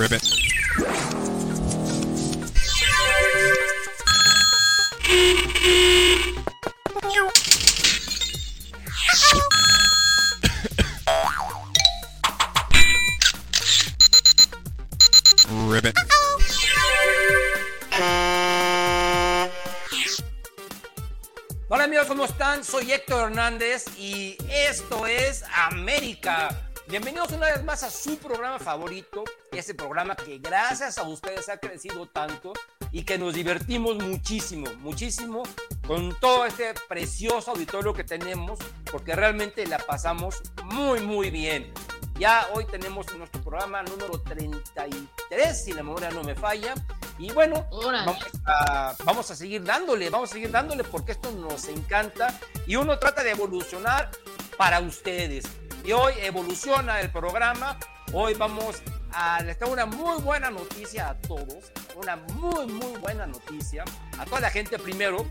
Ribbit. Ribbit. Hola amigos, ¿cómo están? Soy Héctor Hernández y esto es América. Bienvenidos una vez más a su programa favorito, ese programa que gracias a ustedes ha crecido tanto y que nos divertimos muchísimo, muchísimo con todo este precioso auditorio que tenemos, porque realmente la pasamos muy, muy bien. Ya hoy tenemos nuestro programa número 33, si la memoria no me falla. Y bueno, vamos a, vamos a, seguir dándole, vamos a seguir dándole porque esto nos encanta y uno trata de evolucionar para ustedes. Y hoy evoluciona el programa. Hoy vamos a les tengo una muy buena noticia a todos. Una muy, muy buena noticia. A toda la gente primero.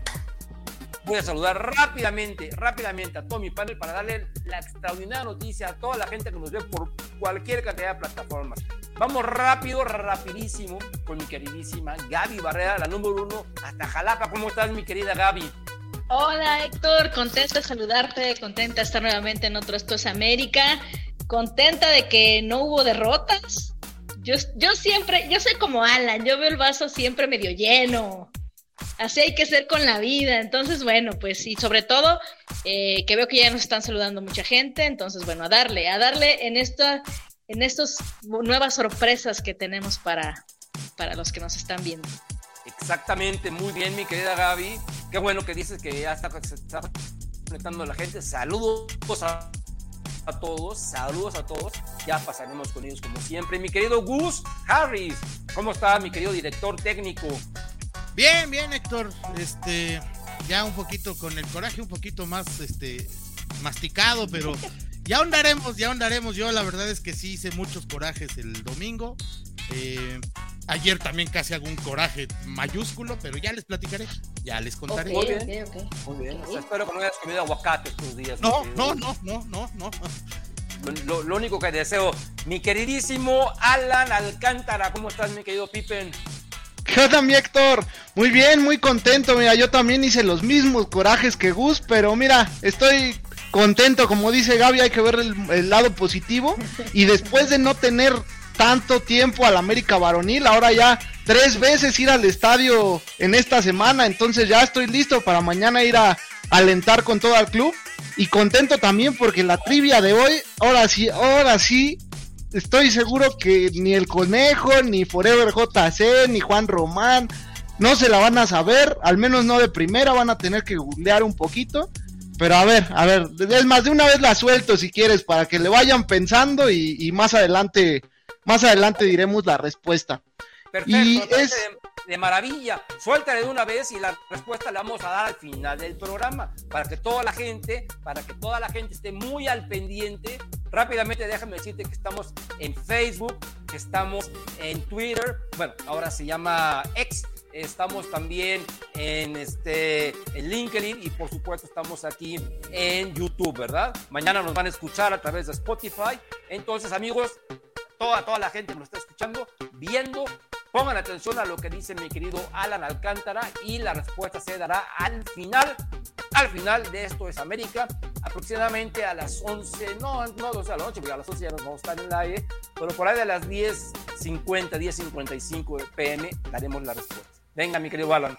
Voy a saludar rápidamente, rápidamente a todo mi panel para darle la extraordinaria noticia a toda la gente que nos ve por cualquier cantidad de plataformas. Vamos rápido, rapidísimo con mi queridísima Gaby Barrera, la número uno, hasta Jalapa. ¿Cómo estás, mi querida Gaby? Hola Héctor, contenta de saludarte, contenta de estar nuevamente en otro Esto es América, contenta de que no hubo derrotas. Yo, yo siempre, yo soy como Alan, yo veo el vaso siempre medio lleno. Así hay que ser con la vida. Entonces, bueno, pues y sobre todo eh, que veo que ya nos están saludando mucha gente. Entonces, bueno, a darle, a darle en esta, en estas nuevas sorpresas que tenemos para, para los que nos están viendo. Exactamente, muy bien, mi querida Gaby. Qué bueno que dices que ya está, está conectando la gente. Saludos a, a, todos, saludos a todos. Ya pasaremos con ellos como siempre. Mi querido Gus Harris, ¿cómo está mi querido director técnico? Bien, bien, Héctor. Este, ya un poquito con el coraje un poquito más, este, masticado, pero ya ahondaremos, ya ahondaremos. Yo la verdad es que sí hice muchos corajes el domingo. Eh, ayer también casi hago un coraje mayúsculo, pero ya les platicaré, ya les contaré. Okay, muy bien, okay, okay. muy bien. O sea, espero que no hayas comido aguacate estos días. No, no, no, no, no, no. Lo, lo, único que deseo, mi queridísimo Alan Alcántara, ¿cómo estás, mi querido Pippen? ¿Qué onda, mi Héctor? Muy bien, muy contento. Mira, yo también hice los mismos corajes que Gus, pero mira, estoy contento. Como dice Gaby, hay que ver el, lado positivo. Y después de no tener tanto tiempo al América Varonil, ahora ya tres veces ir al estadio en esta semana, entonces ya estoy listo para mañana ir a alentar con todo el club y contento también porque la trivia de hoy, ahora sí, ahora sí, estoy seguro que ni el conejo, ni Forever JC, ni Juan Román, no se la van a saber, al menos no de primera, van a tener que googlear un poquito. Pero a ver, a ver, es más de una vez la suelto si quieres, para que le vayan pensando y, y más adelante más adelante diremos la respuesta. Perfecto, y es... de, de, maravilla. Suéltale de una vez y la respuesta la vamos a dar al final del programa para que toda la gente, para que toda la gente esté muy al pendiente. Rápidamente déjame decirte que estamos en Facebook, que estamos en Twitter, bueno, ahora se llama X, estamos también en este en LinkedIn y por supuesto estamos aquí en YouTube, ¿verdad? Mañana nos van a escuchar a través de Spotify. Entonces, amigos, toda, toda la gente que nos está escuchando, viendo, pongan atención a lo que dice mi querido Alan Alcántara y la respuesta se dará al final, al final de Esto es América, aproximadamente a las 11, no, no 12 a la noche, porque a las 11 ya nos vamos a estar en el aire, pero por ahí de las 10.50, 10.55 pm daremos la respuesta. Venga, mi querido Alan.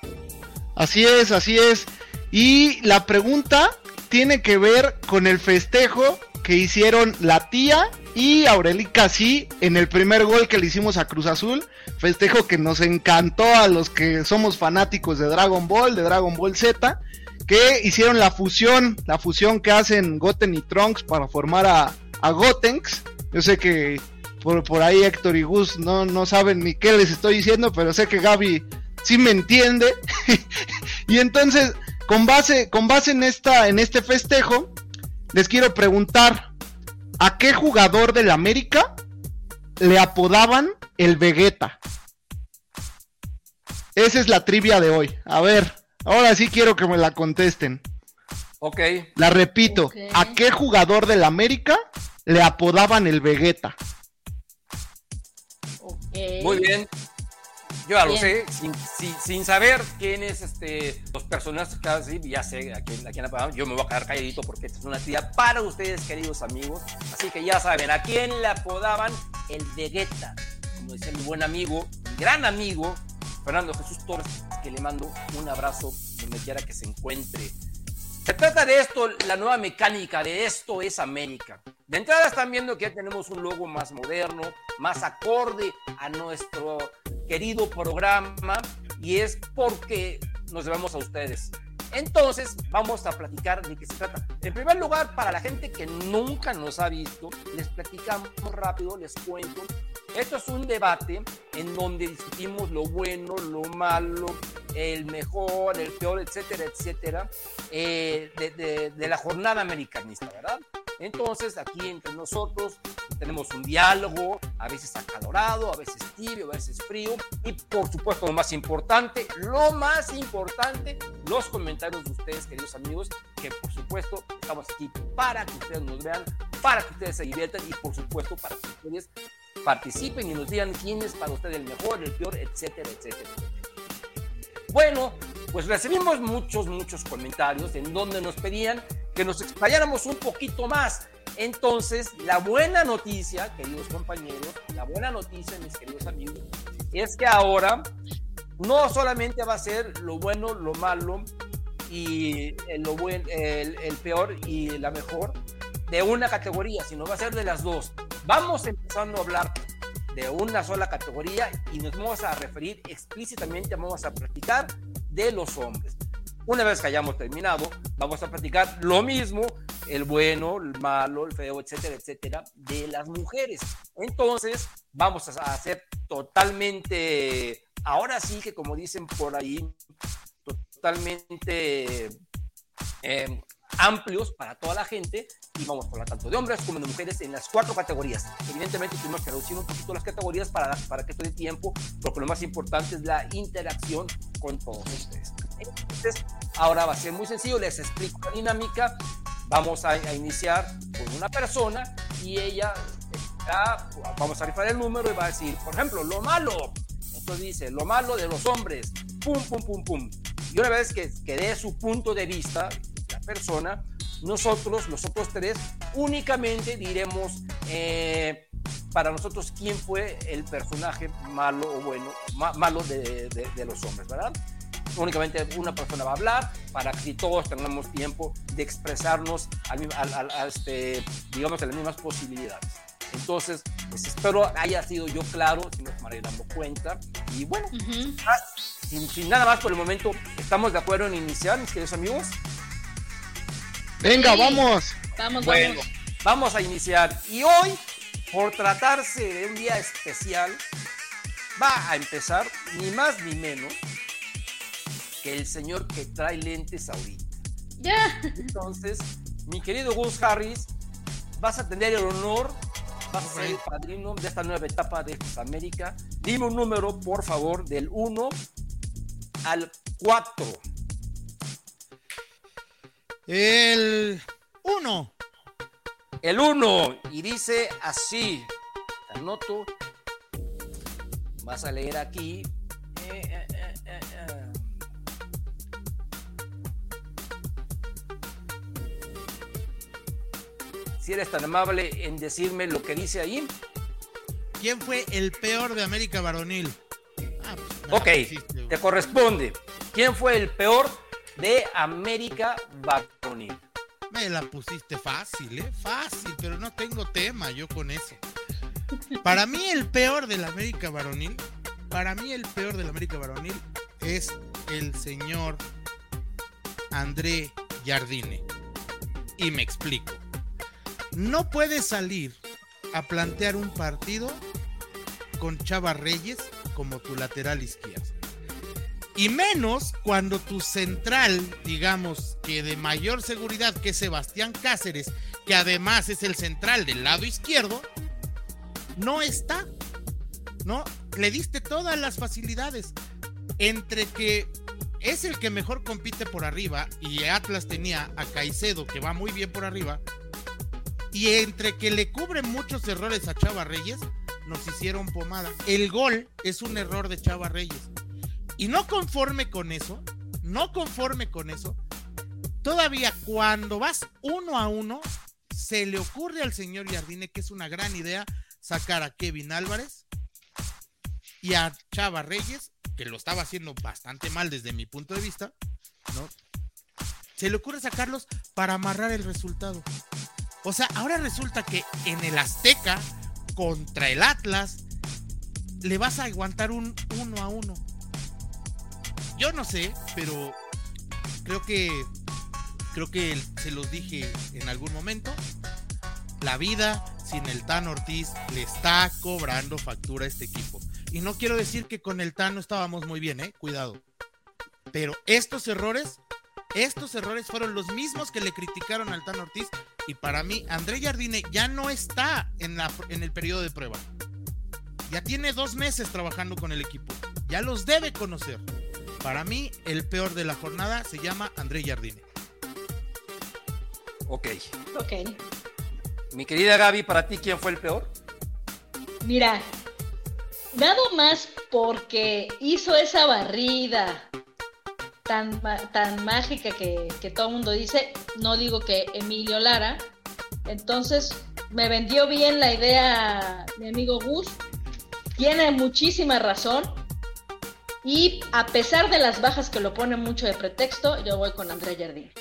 Así es, así es. Y la pregunta tiene que ver con el festejo que hicieron la tía y Aurelica sí en el primer gol que le hicimos a Cruz Azul. Festejo que nos encantó a los que somos fanáticos de Dragon Ball, de Dragon Ball Z, que hicieron la fusión, la fusión que hacen Goten y Trunks para formar a, a Gotenks. Yo sé que por, por ahí Héctor y Gus no, no saben ni qué les estoy diciendo, pero sé que Gaby sí me entiende. y entonces, con base, con base en esta, en este festejo, les quiero preguntar, ¿a qué jugador del América le apodaban el Vegeta? Esa es la trivia de hoy. A ver, ahora sí quiero que me la contesten. Ok. La repito. ¿a qué jugador del América le apodaban el Vegeta? Ok. Muy bien. Yo ya lo sé, sin, sin- sin saber quién es este, los personajes que casi ya sé a quién, a quién apodaban. Yo me voy a quedar calladito porque esta es una actividad para ustedes, queridos amigos. Así que ya saben, a quién le apodaban el Vegeta. Como decía mi buen amigo, mi gran amigo, Fernando Jesús Torres, que le mando un abrazo donde quiera que se encuentre. Se trata de esto, la nueva mecánica de esto es América. De entrada están viendo que ya tenemos un logo más moderno, más acorde a nuestro querido programa y es porque nos debemos a ustedes. Entonces, vamos a platicar de qué se trata. En primer lugar, para la gente que nunca nos ha visto, les platicamos rápido, les cuento. Esto es un debate en donde discutimos lo bueno, lo malo, el mejor, el peor, etcétera, etcétera, eh, de, de- de la jornada americanista, ¿verdad? Entonces, aquí entre nosotros tenemos un diálogo, a veces acalorado, a veces tibio, a veces frío, y por supuesto, lo más importante, lo más importante, los comentarios de ustedes, queridos amigos, que por supuesto estamos aquí para que ustedes nos vean, para que ustedes se diviertan y por supuesto para que ustedes participen y nos digan quién es para ustedes el mejor, el peor, etcétera, etcétera. Bueno, pues recibimos muchos, muchos comentarios en donde nos pedían que nos explayáramos un poquito más. Entonces, la buena noticia, queridos compañeros, la buena noticia, mis queridos amigos, es que ahora no solamente va a ser lo bueno, lo malo y lo el peor y la mejor de una categoría, sino va a ser de las dos. Vamos empezando a hablar de una sola categoría y nos vamos a referir explícitamente, vamos a platicar de los hombres. Una vez que hayamos terminado, vamos a platicar lo mismo, el bueno, el malo, el feo, etcétera, etcétera, de las mujeres. Entonces, vamos a hacer totalmente, ahora sí que como dicen por ahí, totalmente eh, amplios para toda la gente y vamos a hablar tanto de hombres como de mujeres en las cuatro categorías. Evidentemente tuvimos que reducir un poquito las categorías para, para que esto dé tiempo, porque lo más importante es la interacción con todos ustedes. Entonces, ahora va a ser muy sencillo, les explico la dinámica. Vamos a, a iniciar con una persona y ella, está- vamos a rifar el número y va a decir, por ejemplo, lo malo. Entonces dice, lo malo de los hombres, pum, pum, pum, pum. Y una vez que, que dé su punto de vista, persona, nosotros, los otros tres, únicamente diremos eh, para nosotros quién fue el personaje malo o bueno, ma- malo de, de- de los hombres, ¿verdad? Únicamente una persona va a hablar para que todos tengamos tiempo de expresarnos al, al- al- a este, digamos, en las mismas posibilidades. Entonces, pues espero haya sido yo claro, si nos estaré dando cuenta. Y bueno, Ujú. sin, sin nada más por el momento, ¿estamos de acuerdo en iniciar, mis queridos amigos? Venga, Sí. vamos. Vamos, Bueno, vamos. vamos a iniciar. Y hoy, por tratarse de un día especial, va a empezar ni más ni menos que el señor que trae lentes ahorita. Ya. Entonces, mi querido Gus Harris, vas a tener el honor, vas a ser el padrino de esta nueva etapa de América. Dime un número, por favor, del 1 al 4. El 1. El 1 y dice así. Anoto. Vas a leer aquí. Eh, eh, eh. Si eres tan amable en decirme lo que dice ahí. ¿Quién fue el peor de América Varonil? Ah, pues, Ok, te corresponde. ¿Quién fue el peor de América Varonil? Me la pusiste fácil, ¿eh? Fácil, pero no tengo tema yo con eso. Para mí el peor de la América Varonil, para mí el peor de la América Varonil es el señor André Jardine. Y me explico. No puedes salir a plantear un partido con Chava Reyes como tu lateral izquierdo. Y menos cuando tu central, digamos que de mayor seguridad, que Sebastián Cáceres, que además es el central del lado izquierdo, no está. ¿No? Le diste todas las facilidades. Entre que es el que mejor compite por arriba y Atlas tenía a Caicedo, que va muy bien por arriba, y entre que le cubren muchos errores a Chava Reyes, nos hicieron pomada. El gol es un error de Chava Reyes. Y no conforme con eso, no conforme con eso, todavía cuando vas uno a uno, se le ocurre al señor Jardine que es una gran idea sacar a Kevin Álvarez y a Chava Reyes, que lo estaba haciendo bastante mal desde mi punto de vista, ¿no? Se le ocurre sacarlos para amarrar el resultado. O sea, ahora resulta que en el Azteca contra el Atlas le vas a aguantar un uno a uno. Yo no sé, pero creo que creo que se los dije en algún momento. La vida sin el Tan Ortiz le está cobrando factura a este equipo. Y no quiero decir que con el Tan no estábamos muy bien, eh, cuidado. Pero estos errores, estos errores fueron los mismos que le criticaron al Tan Ortiz. Y para mí, André Jardine ya no está en, la, en el periodo de prueba. Ya tiene dos meses trabajando con el equipo. Ya los debe conocer. Para mí, el peor de la jornada se llama André Jardine. Ok. Ok. Mi querida Gaby, para ti, ¿quién fue el peor? Mira, nada más porque hizo esa barrida tan, tan mágica que, que todo el mundo dice, no digo que Emilio Lara, entonces me vendió bien la idea mi amigo Gus, tiene muchísima razón, y a pesar de las bajas que lo ponen mucho de pretexto, yo voy con Andrea Jardín.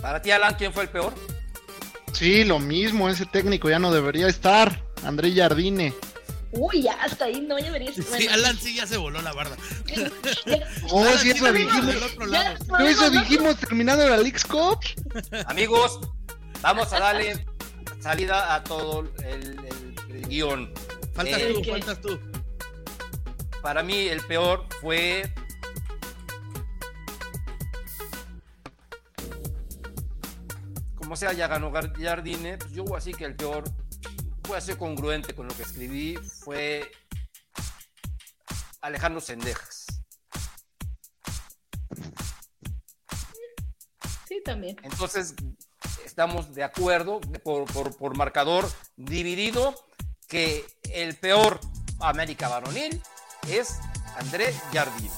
Para ti, Alan, ¿quién fue el peor? Sí, lo mismo, ese técnico ya no debería estar. André Jardine. Uy, ya hasta ahí no debería Sí, bueno, Alan sí ya se voló la barda. Oh, Alan sí, sí eso lo dijimos. ¿No eso dijimos terminando la League's Cup? Amigos, vamos a darle salida a todo el, el- el guion. Faltas Eh, tú, ¿qué? faltas tú. Para mí, el peor fue. Como sea, ya ganó Jardine. Pues yo así que el peor. Voy a ser congruente con lo que escribí. Fue. Alejandro Sendejas. Sí, también. Entonces, estamos de acuerdo por, por- por marcador dividido que el peor América varonil es André Jardín.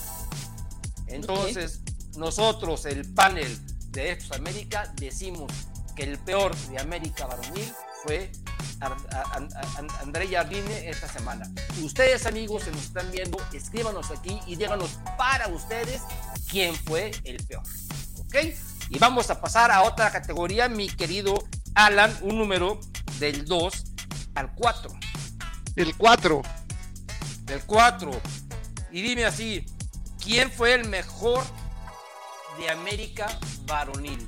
Entonces, nosotros, el panel de estos América, decimos que el peor de América varonil fue André Jardine esta semana. Ustedes, amigos, se nos están viendo, escríbanos aquí y díganos para ustedes quién fue el peor. ¿Ok? Y vamos a pasar a otra categoría, mi querido Alan, un número del 2 al 4. El 4. Del 4. Y dime así, ¿quién fue el mejor de América varonil?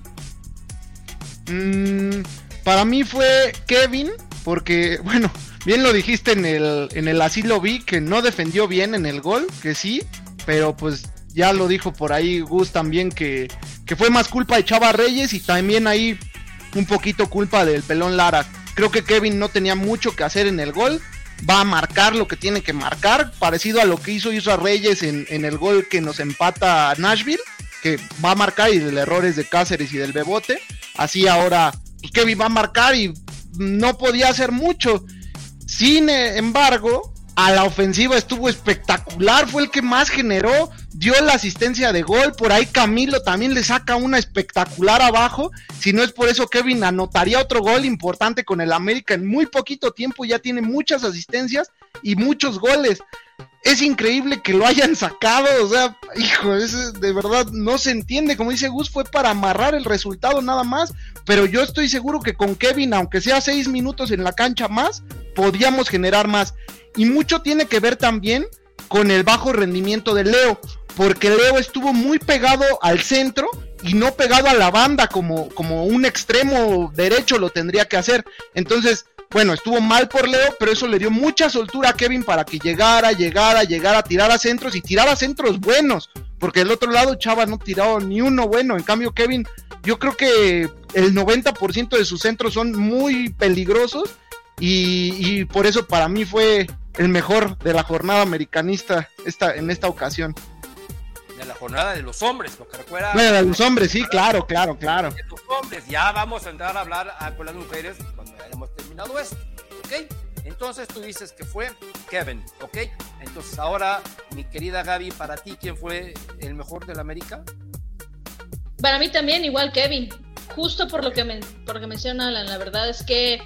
Mm, para mí fue Kevin, porque, bueno, bien lo dijiste en el, en el asilo vi que no defendió bien en el gol, que sí, pero pues ya lo dijo por ahí Gus también que, que fue más culpa de Chava Reyes y también ahí un poquito culpa del pelón Lara. Creo que Kevin no tenía mucho que hacer en el gol. Va a marcar lo que tiene que marcar, parecido a lo que hizo Isra Reyes en, el gol que nos empata Nashville, que va a marcar y el error es de Cáceres y del Bebote. Así ahora pues, Kevin va a marcar y no podía hacer mucho. Sin eh, embargo, a la ofensiva estuvo espectacular, fue el que más generó, dio la asistencia de gol, por ahí Camilo también le saca una espectacular abajo, si no es por eso Kevin anotaría otro gol importante con el América en muy poquito tiempo, ya tiene muchas asistencias y muchos goles. Es increíble que lo hayan sacado, o sea, hijo, es, de verdad no se entiende, como dice Gus, fue para amarrar el resultado nada más, pero yo estoy seguro que con Kevin, aunque sea seis minutos en la cancha más, podíamos generar más. Y mucho tiene que ver también con el bajo rendimiento de Leo, porque Leo estuvo muy pegado al centro y no pegado a la banda como, como un extremo derecho lo tendría que hacer. Entonces, bueno, estuvo mal por Leo, pero eso le dio mucha soltura a Kevin para que llegara, llegara, llegara, tirara centros y tirara centros buenos, porque del otro lado Chava no tiraba ni uno bueno, en cambio Kevin, yo creo que el 90% de sus centros son muy peligrosos y, y por eso para mí fue el mejor de la jornada americanista esta, en esta ocasión. La jornada de los hombres, porque recuerda. Bueno, de los hombres, sí, claro, claro, claro. De los hombres, ya vamos a entrar a hablar a- con las mujeres cuando hayamos terminado esto, ¿ok? Entonces tú dices que fue Kevin, ¿ok? Entonces ahora, mi querida Gaby, para ti, ¿quién fue el mejor del América? Para mí también, igual Kevin. Justo por lo que, men- por lo que menciona Alan, la verdad es que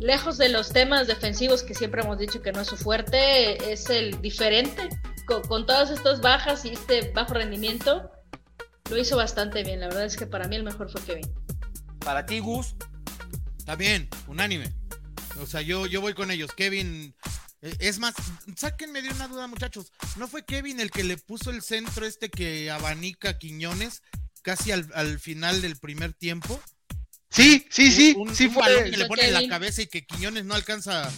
lejos de los temas defensivos que siempre hemos dicho que no es su fuerte, es el diferente. Con, con todas estas bajas y este bajo rendimiento, lo hizo bastante bien. La verdad es que para mí el mejor fue Kevin. Para ti, Gus, También, unánime. O sea, yo, yo voy con ellos. Kevin. eh, Es más, sáquenme de una duda, muchachos. ¿No fue Kevin el que le puso el centro este que abanica a Quiñones casi al, al final del primer tiempo? Sí, sí, sí, Un- sí un balón fue. que le pone en la cabeza y que Quiñones no alcanza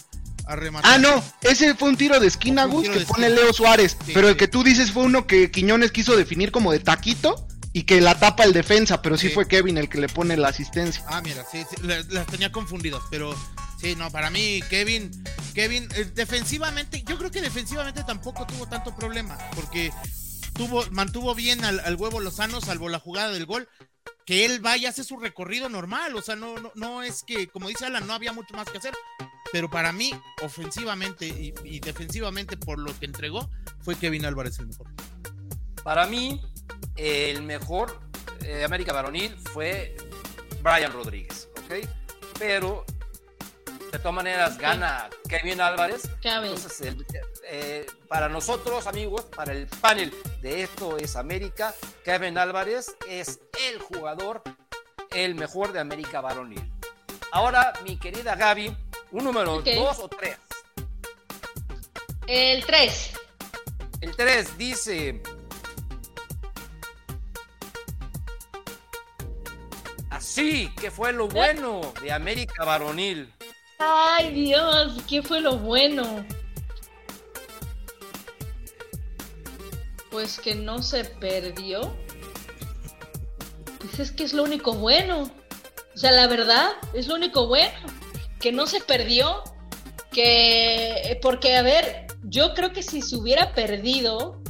a rematar. Ah, no, ese fue un tiro de esquina, Gus, que pone esquina. Leo Suárez. Sí, pero el que tú dices fue uno que Quiñones quiso definir como de taquito y que la tapa el defensa, pero sí, Sí. fue Kevin el que le pone la asistencia. Ah, mira, sí, sí, la- las tenía confundidas, pero sí, no, para mí Kevin, Kevin, eh, defensivamente, yo creo que defensivamente tampoco tuvo tanto problema, porque tuvo, mantuvo bien al, al huevo Lozano, salvo la jugada del gol, que él vaya, hace su recorrido normal, o sea, no, no, no es que, como dice Alan, no había mucho más que hacer, pero para mí, ofensivamente y, defensivamente, por lo que entregó, fue Kevin Álvarez el mejor. para mí, el mejor eh, América varonil fue Brian Rodríguez, ¿ok? Pero, de todas maneras, gana Kevin Álvarez. Kevin. Entonces, el- eh, para nosotros, amigos, para el panel de Esto es América, Kevin Álvarez es el jugador, el mejor de América varonil. Ahora, mi querida Gaby, un número dos o tres. El 3. El 3 dice. Así que fue lo bueno de América Varonil. Ay, Dios, ¿qué fue lo bueno? Pues que no se perdió. Pues es que es lo único bueno. O sea, la verdad, es lo único bueno. Que no se perdió. Que. Porque, a ver, yo creo que si se hubiera perdido,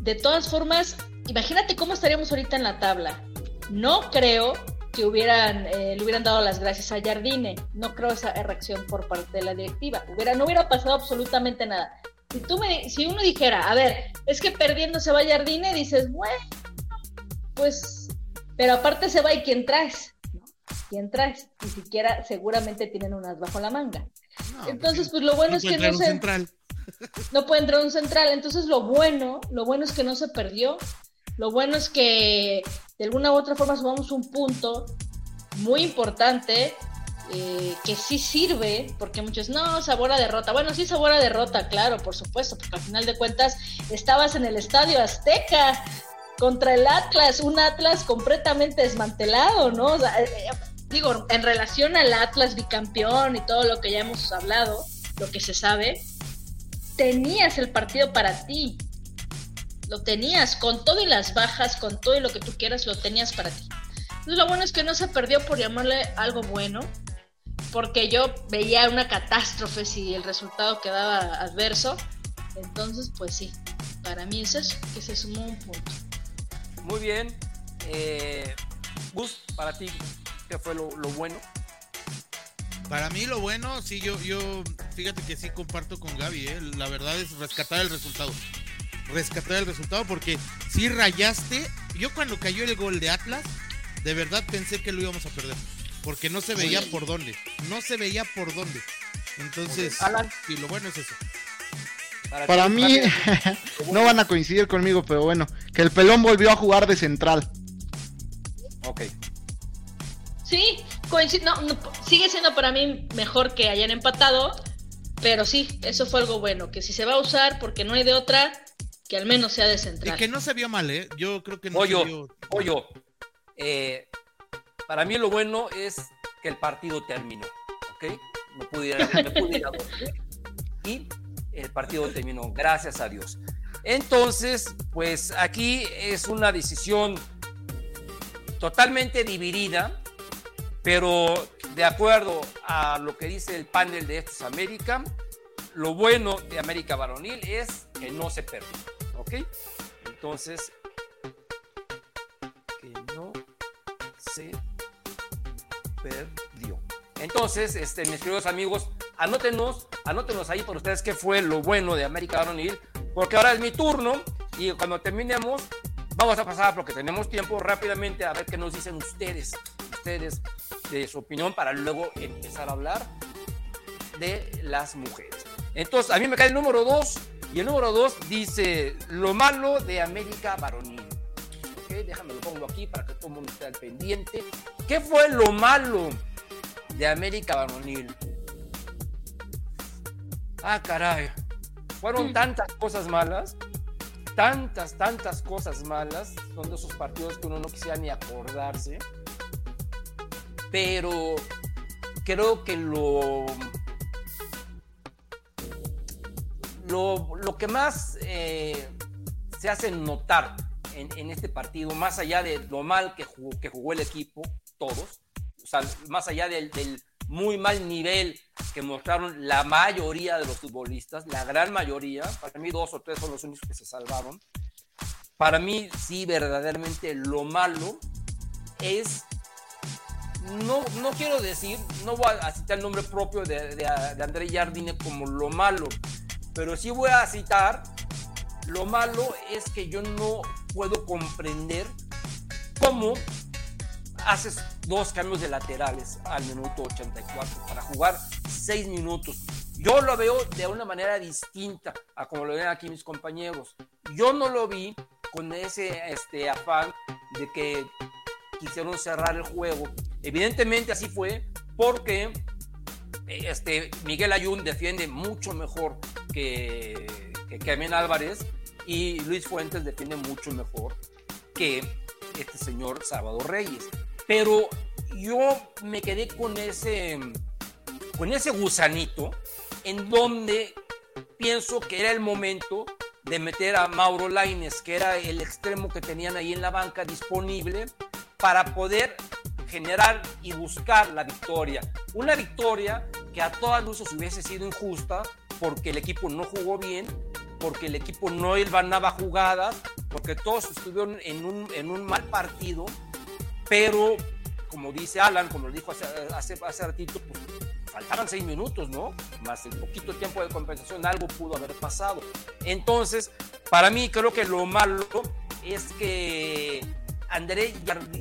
de todas formas, imagínate cómo estaríamos ahorita en la tabla. No creo que hubieran, eh, le hubieran dado las gracias a Jardine. No creo esa reacción por parte de la directiva. Hubiera, no hubiera pasado absolutamente nada. Si, tú me, si uno dijera, a ver, es que perdiendo se va Jardine, dices, bueno, pues, pero aparte se va y quién traes, ¿no? ¿Quién traes? Ni siquiera, seguramente tienen unas bajo la manga. No, Entonces, pues lo bueno no es que no se, central. no puede entrar un central. Entonces, lo bueno, lo bueno es que no se perdió. Lo bueno es que de alguna u otra forma sumamos un punto muy importante eh, que sí sirve, porque muchos, no, sabor a derrota. Bueno, sí, sabor a derrota, claro, por supuesto, porque al final de cuentas estabas en el estadio Azteca contra el Atlas, un Atlas completamente desmantelado, ¿no? O sea, eh, eh, digo, en relación al Atlas bicampeón y todo lo que ya hemos hablado, lo que se sabe, tenías el partido para ti. Lo tenías, con todo y las bajas, con todo y lo que tú quieras, lo tenías para ti. Entonces, lo bueno es que no se perdió por llamarle algo bueno, porque yo veía una catástrofe si el resultado quedaba adverso. Entonces, pues sí, para mí es eso, que se sumó un punto. Muy bien. Eh, Gus, para ti, ¿qué fue lo, lo bueno? Para mí lo bueno, sí, yo, yo, fíjate que sí comparto con Gaby, ¿eh? la verdad es rescatar el resultado. Rescatar el resultado porque si rayaste, yo cuando cayó el gol de Atlas, de verdad pensé que lo íbamos a perder. Porque no se veía por dónde, no se veía por dónde. Entonces, Alan. sí, lo bueno es eso. Para ti, mí, no van a coincidir conmigo, pero bueno, que el pelón volvió a jugar de central. Ok. Sí, coincido, no, no, sigue siendo para mí mejor que hayan empatado, pero sí, eso fue algo bueno, que si se va a usar porque no hay de otra, que al menos sea de Y que no se vio mal, ¿eh? Yo creo que no Pollo, se vio. pollo. Eh, para mí lo bueno es que el partido terminó, ¿ok? No pude ir, a- me pude ir a dormir y el partido terminó, gracias a Dios. Entonces, pues aquí es una decisión totalmente dividida, pero de acuerdo a lo que dice el panel de Estos América, lo bueno de América Varonil es que no se perdió, ¿Ok? Entonces, que no se perdió. Entonces, este, mis queridos amigos, anótenos, anótenos ahí por ustedes qué fue lo bueno de América Aronil, porque ahora es mi turno y cuando terminemos, vamos a pasar, porque tenemos tiempo, rápidamente a ver qué nos dicen ustedes, ustedes, de su opinión, para luego empezar a hablar de las mujeres. Entonces, a mí me cae el número dos, y el número 2 dice lo malo de América Varonil. Ok, déjame lo pongo aquí para que todo el mundo esté al pendiente. ¿Qué fue lo malo de América Varonil? Ah, caray. Fueron tantas cosas malas, tantas, tantas cosas malas. Son de esos partidos que uno no quisiera ni acordarse. Pero creo que lo lo, lo que más eh, se hace notar en, en, este partido, más allá de lo mal que jugó, que jugó el equipo, todos, o sea, más allá del, del, muy mal nivel que mostraron la mayoría de los futbolistas, la gran mayoría, para mí dos o tres son los únicos que se salvaron, para mí sí verdaderamente lo malo es no, no quiero decir, no voy a citar el nombre propio de, de, de André Jardine como lo malo, pero sí voy a citar, lo malo es que yo no puedo comprender cómo haces dos cambios de laterales al minuto 84 para jugar seis minutos. Yo lo veo de una manera distinta a como lo ven aquí mis compañeros. Yo no lo vi con ese este, afán de que quisieron cerrar el juego. Evidentemente así fue porque este, Miguel Ayun defiende mucho mejor que, que Álvarez y Luis Fuentes defiende mucho mejor que este señor Salvador Reyes. Pero yo me quedé con ese, con ese gusanito en donde pienso que era el momento de meter a Mauro Laines, que era el extremo que tenían ahí en la banca disponible para poder generar y buscar la victoria. Una victoria que a todas luces hubiese sido injusta porque el equipo no jugó bien, porque el equipo no ganaba jugadas, porque todos estuvieron en un, en un mal partido, pero como dice Alan, como lo dijo hace, hace, hace ratito, pues faltaban seis minutos, ¿no? Más el poquito tiempo de compensación, algo pudo haber pasado. Entonces, para mí creo que lo malo es que André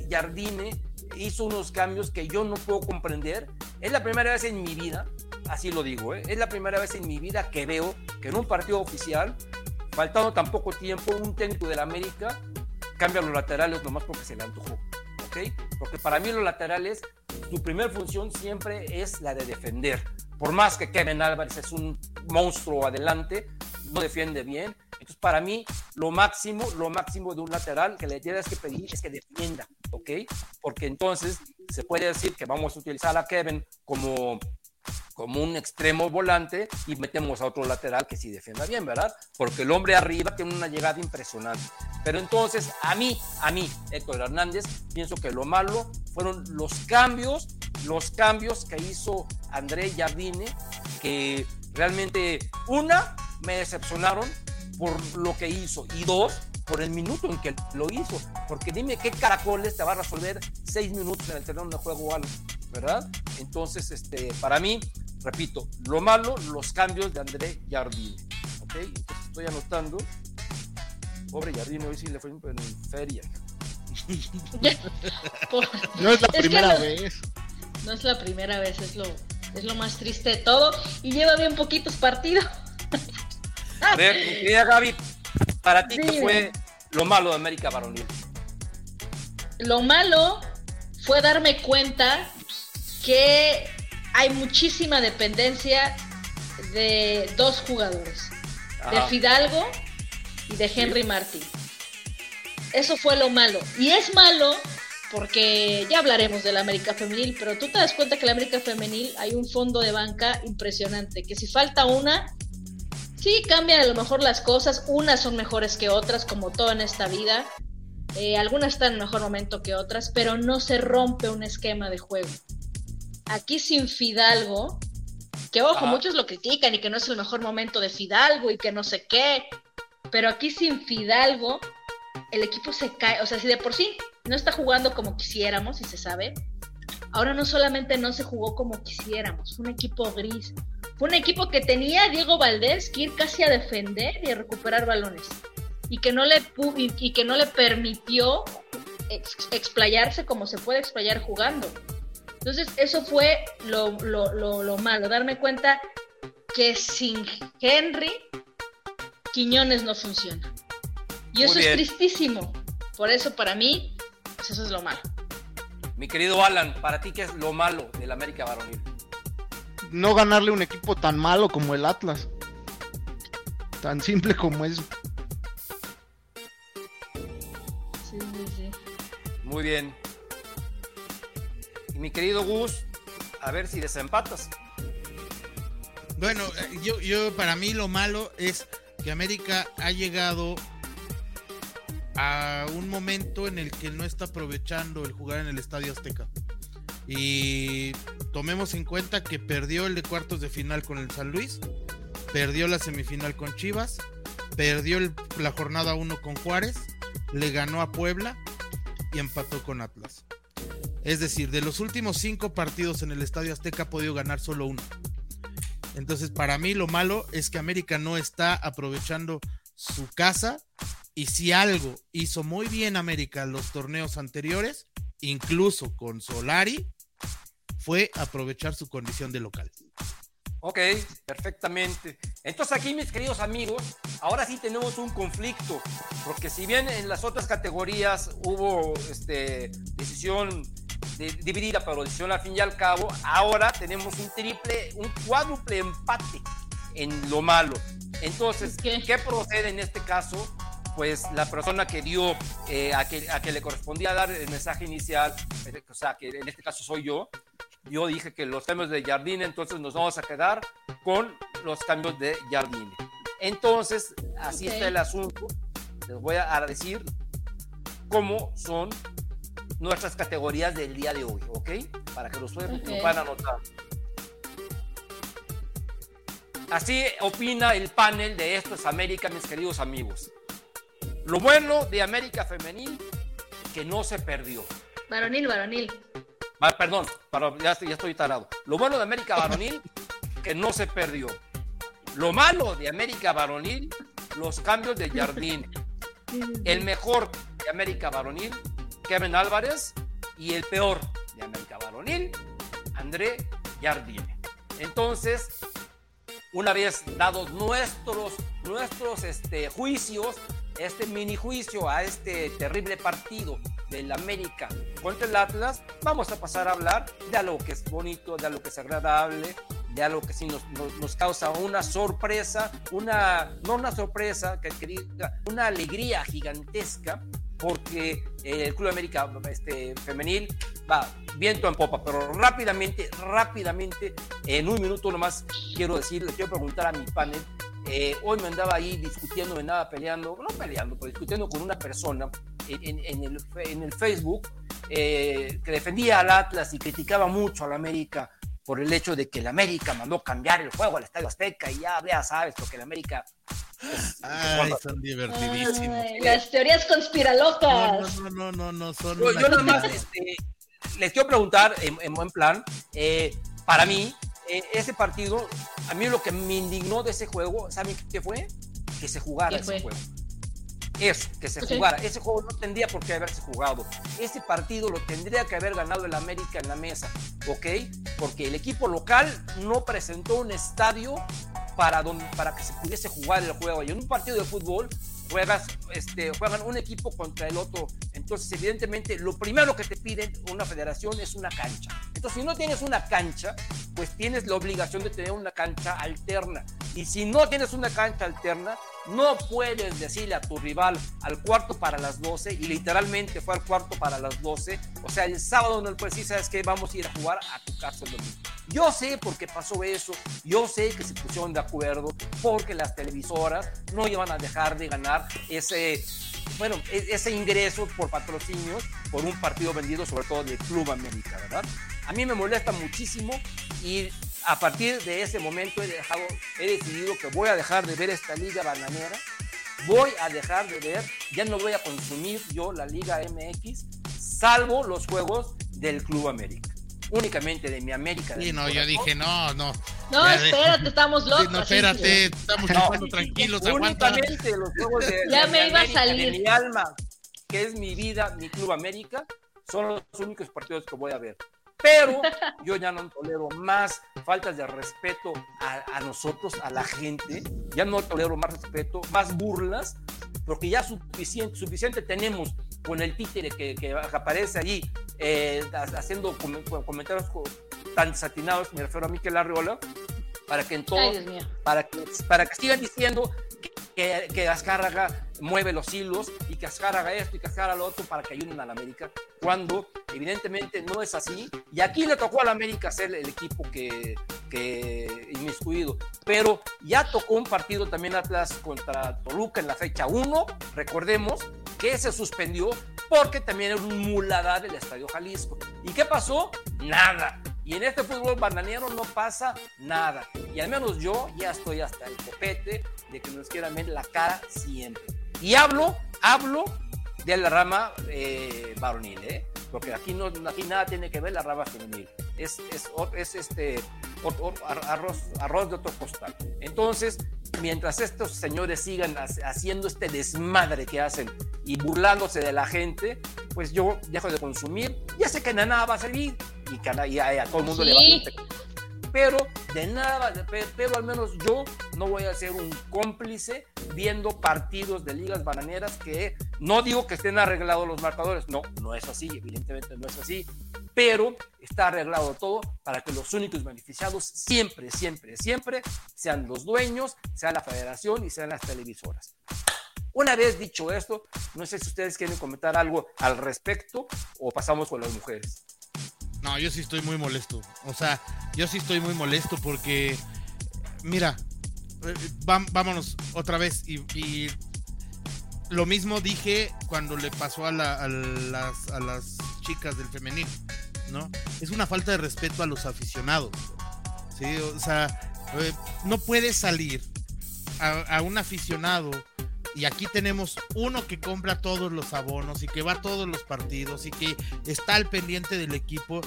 Jardine hizo unos cambios que yo no puedo comprender. Es la primera vez en mi vida, así lo digo, ¿eh? es la primera vez en mi vida que veo que en un partido oficial, faltando tan poco tiempo, un técnico de la América cambia los laterales nomás porque se le antojó. ¿ok? Porque para mí los laterales, su primera función siempre es la de defender. Por más que Kevin Álvarez es un monstruo adelante, no defiende bien. Entonces, para mí, lo máximo, lo máximo de un lateral que le tienes que pedir es que defienda, ¿ok? Porque entonces se puede decir que vamos a utilizar a Kevin como como un extremo volante y metemos a otro lateral que sí defienda bien, ¿verdad? Porque el hombre arriba tiene una llegada impresionante. Pero entonces, a mí, a mí, Héctor Hernández, pienso que lo malo fueron los cambios, los cambios que hizo André Jardine, que realmente, una, me decepcionaron por lo que hizo, y dos, por el minuto en que lo hizo. Porque dime qué caracoles te va a resolver seis minutos en el terreno de juego algo, ¿verdad? Entonces, este, para mí, repito, lo malo, los cambios de André Jardine. ¿Ok? Entonces estoy anotando. Pobre Jardine, hoy sí le fue en feria. no es la Es primera no- vez. No es la primera vez, es lo, es lo más triste de todo. Y lleva bien poquitos partidos. A ver, mi querida Gaby, para ti, ¿qué fue lo malo de América Varonil? Lo malo fue darme cuenta que hay muchísima dependencia de dos jugadores, de. Fidalgo y de Henry Martin. Eso fue lo malo. Y es malo porque ya hablaremos de la América Femenil, pero tú te das cuenta que la América Femenil hay un fondo de banca impresionante, que si falta una, sí cambian a lo mejor las cosas, unas son mejores que otras, como todo en esta vida, eh, algunas están en mejor momento que otras, pero no se rompe un esquema de juego. Aquí sin Fidalgo, que ojo, Ajá. muchos lo critican y que no es el mejor momento de Fidalgo y que no sé qué, pero aquí sin Fidalgo, el equipo se cae, o sea, si de por sí no está jugando como quisiéramos, y se sabe. Ahora no solamente no se jugó como quisiéramos, fue un equipo gris. Un equipo que tenía a Diego Valdés que ir casi a defender y a recuperar balones. Y que no le, y que no le permitió explayarse como se puede explayar jugando. Entonces, eso fue lo, lo, malo, darme cuenta que sin Henry, Quiñones no funciona. Y eso es tristísimo. Por eso, para mí, pues eso es lo malo. Mi querido Alan, ¿para ti qué es lo malo del América Varonil? No ganarle un equipo tan malo como el Atlas. Tan simple como eso. Sí, sí, sí. Muy bien. Y mi querido Gus, a ver si desempatas. Bueno, eh, yo, yo para mí lo malo es que América ha llegado a un momento en el que no está aprovechando el jugar en el Estadio Azteca. Y tomemos en cuenta que perdió el de cuartos de final con el San Luis, perdió la semifinal con Chivas, perdió la jornada 1 con Juárez, le ganó a Puebla y empató con Atlas. Es decir, de los últimos cinco partidos en el Estadio Azteca ha podido ganar solo uno. Entonces, para mí lo malo es que América no está aprovechando su casa y si algo hizo muy bien América los torneos anteriores, incluso con Solari, fue aprovechar su condición de local. Ok, perfectamente. Entonces aquí, mis queridos amigos, ahora sí tenemos un conflicto, porque si bien en las otras categorías hubo este, decisión dividida, pero decisión al fin y al cabo, ahora tenemos un triple, un cuádruple empate en lo malo. Entonces, ¿qué procede en este caso? pues la persona que dio eh, a, que, a que le correspondía dar el mensaje inicial, o sea, que en este caso soy yo, yo dije que los cambios de Jardine, entonces nos vamos a quedar con los cambios de Jardine. Entonces, así está el asunto. Les voy a decir cómo son nuestras categorías del día de hoy, ¿ok? Para que los okay. puedan anotar. Así opina el panel de Estos América, mis queridos amigos. Lo bueno de América Femenil, que no se perdió. Varonil, varonil. Ah, perdón, ya, estoy tarado. Lo bueno de América Varonil, que no se perdió. Lo malo de América Varonil, los cambios de Jardín. El mejor de América Varonil, Kevin Álvarez. Y el peor de América Varonil, André Jardine. Entonces, una vez dados nuestros, nuestros este, juicios, este mini juicio a este terrible partido del América. Contra el Atlas, vamos a pasar a hablar de algo que es bonito, de algo que es agradable, de algo que sí nos, nos, causa una sorpresa, una, no una sorpresa, que, una alegría gigantesca, porque el Club América este, femenil va viento en popa, pero rápidamente, rápidamente, en un minuto nomás quiero decir, le quiero preguntar a mi panel eh, hoy me andaba ahí discutiendo, me andaba peleando, no peleando, pero discutiendo con una persona en, el, en el, Facebook eh, que defendía al Atlas y criticaba mucho al América por el hecho de que el América mandó cambiar el juego al Estadio Azteca y ya, ya sabes, porque el América... Ay, son divertidísimos. las teorías conspiralocas. No, no, no, no, son... Yo, nada más este, les quiero preguntar en, buen plan, eh, para mí, eh, ese partido, a mí lo que me indignó de ese juego, ¿saben qué fue? Que se jugara ese juego. Eso, que se jugara. Ese juego no tendría por qué haberse jugado. Ese partido lo tendría que haber ganado el América en la mesa, ¿ok? Porque el equipo local no presentó un estadio para, donde, para que se pudiese jugar el juego. Y en un partido de fútbol juegas, este, juegan un equipo contra el otro. Entonces, evidentemente, lo primero que te piden una federación es una cancha. Entonces, si no tienes una cancha, pues tienes la obligación de tener una cancha alterna. Y si no tienes una cancha alterna, no puedes decirle a tu rival al cuarto para las 12 y literalmente fue al cuarto para las 12. O sea, el sábado no puedes decir, ¿sabes qué? Vamos a ir a jugar a tu casa el domingo. Yo sé por qué pasó eso, yo sé que se pusieron de acuerdo porque las televisoras no iban a dejar de ganar ese, bueno, e-, ese ingreso por patrocinios por un partido vendido sobre todo del Club América, ¿verdad? A mí me molesta muchísimo y a partir de ese momento he, dejado, he decidido que voy a dejar de ver esta liga bananera, voy a dejar de ver, ya no voy a consumir yo la liga MX, salvo los juegos del Club América. Únicamente de mi América. Sí, no, yo dije, no, no. No, espérate, estamos Sí, locos. no, espérate, estamos No. tranquilos, aguanta. Únicamente los juegos de, Ya de me iba a salir. de mi alma, que es mi vida, mi Club América, son los únicos partidos que voy a ver. Pero yo ya no tolero más faltas de respeto a, a nosotros, a la gente. Ya no tolero más respeto, más burlas, porque ya suficiente, suficiente tenemos con el títere que, que aparece allí eh, haciendo com- comentarios co- tan desatinados, me refiero a Miquel Arriola, para que en todo Ay, para que, para que sigan diciendo que, que, que Azcárraga mueve los hilos y que Azcárraga esto y que Azcárraga lo otro para que ayuden a la América, cuando evidentemente no es así. Y aquí le tocó a la América ser el equipo que, que inmiscuido. Pero ya tocó un partido también Atlas contra Toluca en la fecha 1, recordemos que se suspendió porque también era un muladar del Estadio Jalisco. ¿Y qué pasó? Nada. Y en este fútbol bananero no pasa nada. Y al menos yo ya estoy hasta el copete de que nos quieran ver la cara siempre. Y hablo, hablo de la rama eh, varonil, ¿eh? Porque aquí, no, aquí nada tiene que ver la rama femenil. Es, es, es este arroz, arroz de otro costal. Entonces, mientras estos señores sigan ha- haciendo este desmadre que hacen y burlándose de la gente, pues yo dejo de consumir. Ya sé que nada va a servir y que a, y a- y a todo el mundo le va a. pero de nada, pe- pero al menos yo no voy a ser un cómplice viendo partidos de ligas bananeras que no digo que estén arreglados los marcadores, no, no es así, evidentemente no es así, pero está arreglado todo para que los únicos beneficiados siempre, siempre, siempre sean los dueños, sea la federación y sean las televisoras. Una vez dicho esto, no sé si ustedes quieren comentar algo al respecto o pasamos con las mujeres. No, yo sí estoy muy molesto. O sea, yo sí estoy muy molesto porque, mira, eh, vámonos otra vez y, lo mismo dije cuando le pasó a, la- a las, a las chicas del femenil, ¿no? Es una falta de respeto a los aficionados. Sí, o sea, eh, no puedes salir a un aficionado y aquí tenemos uno que compra todos los abonos y que va a todos los partidos y que está al pendiente del equipo.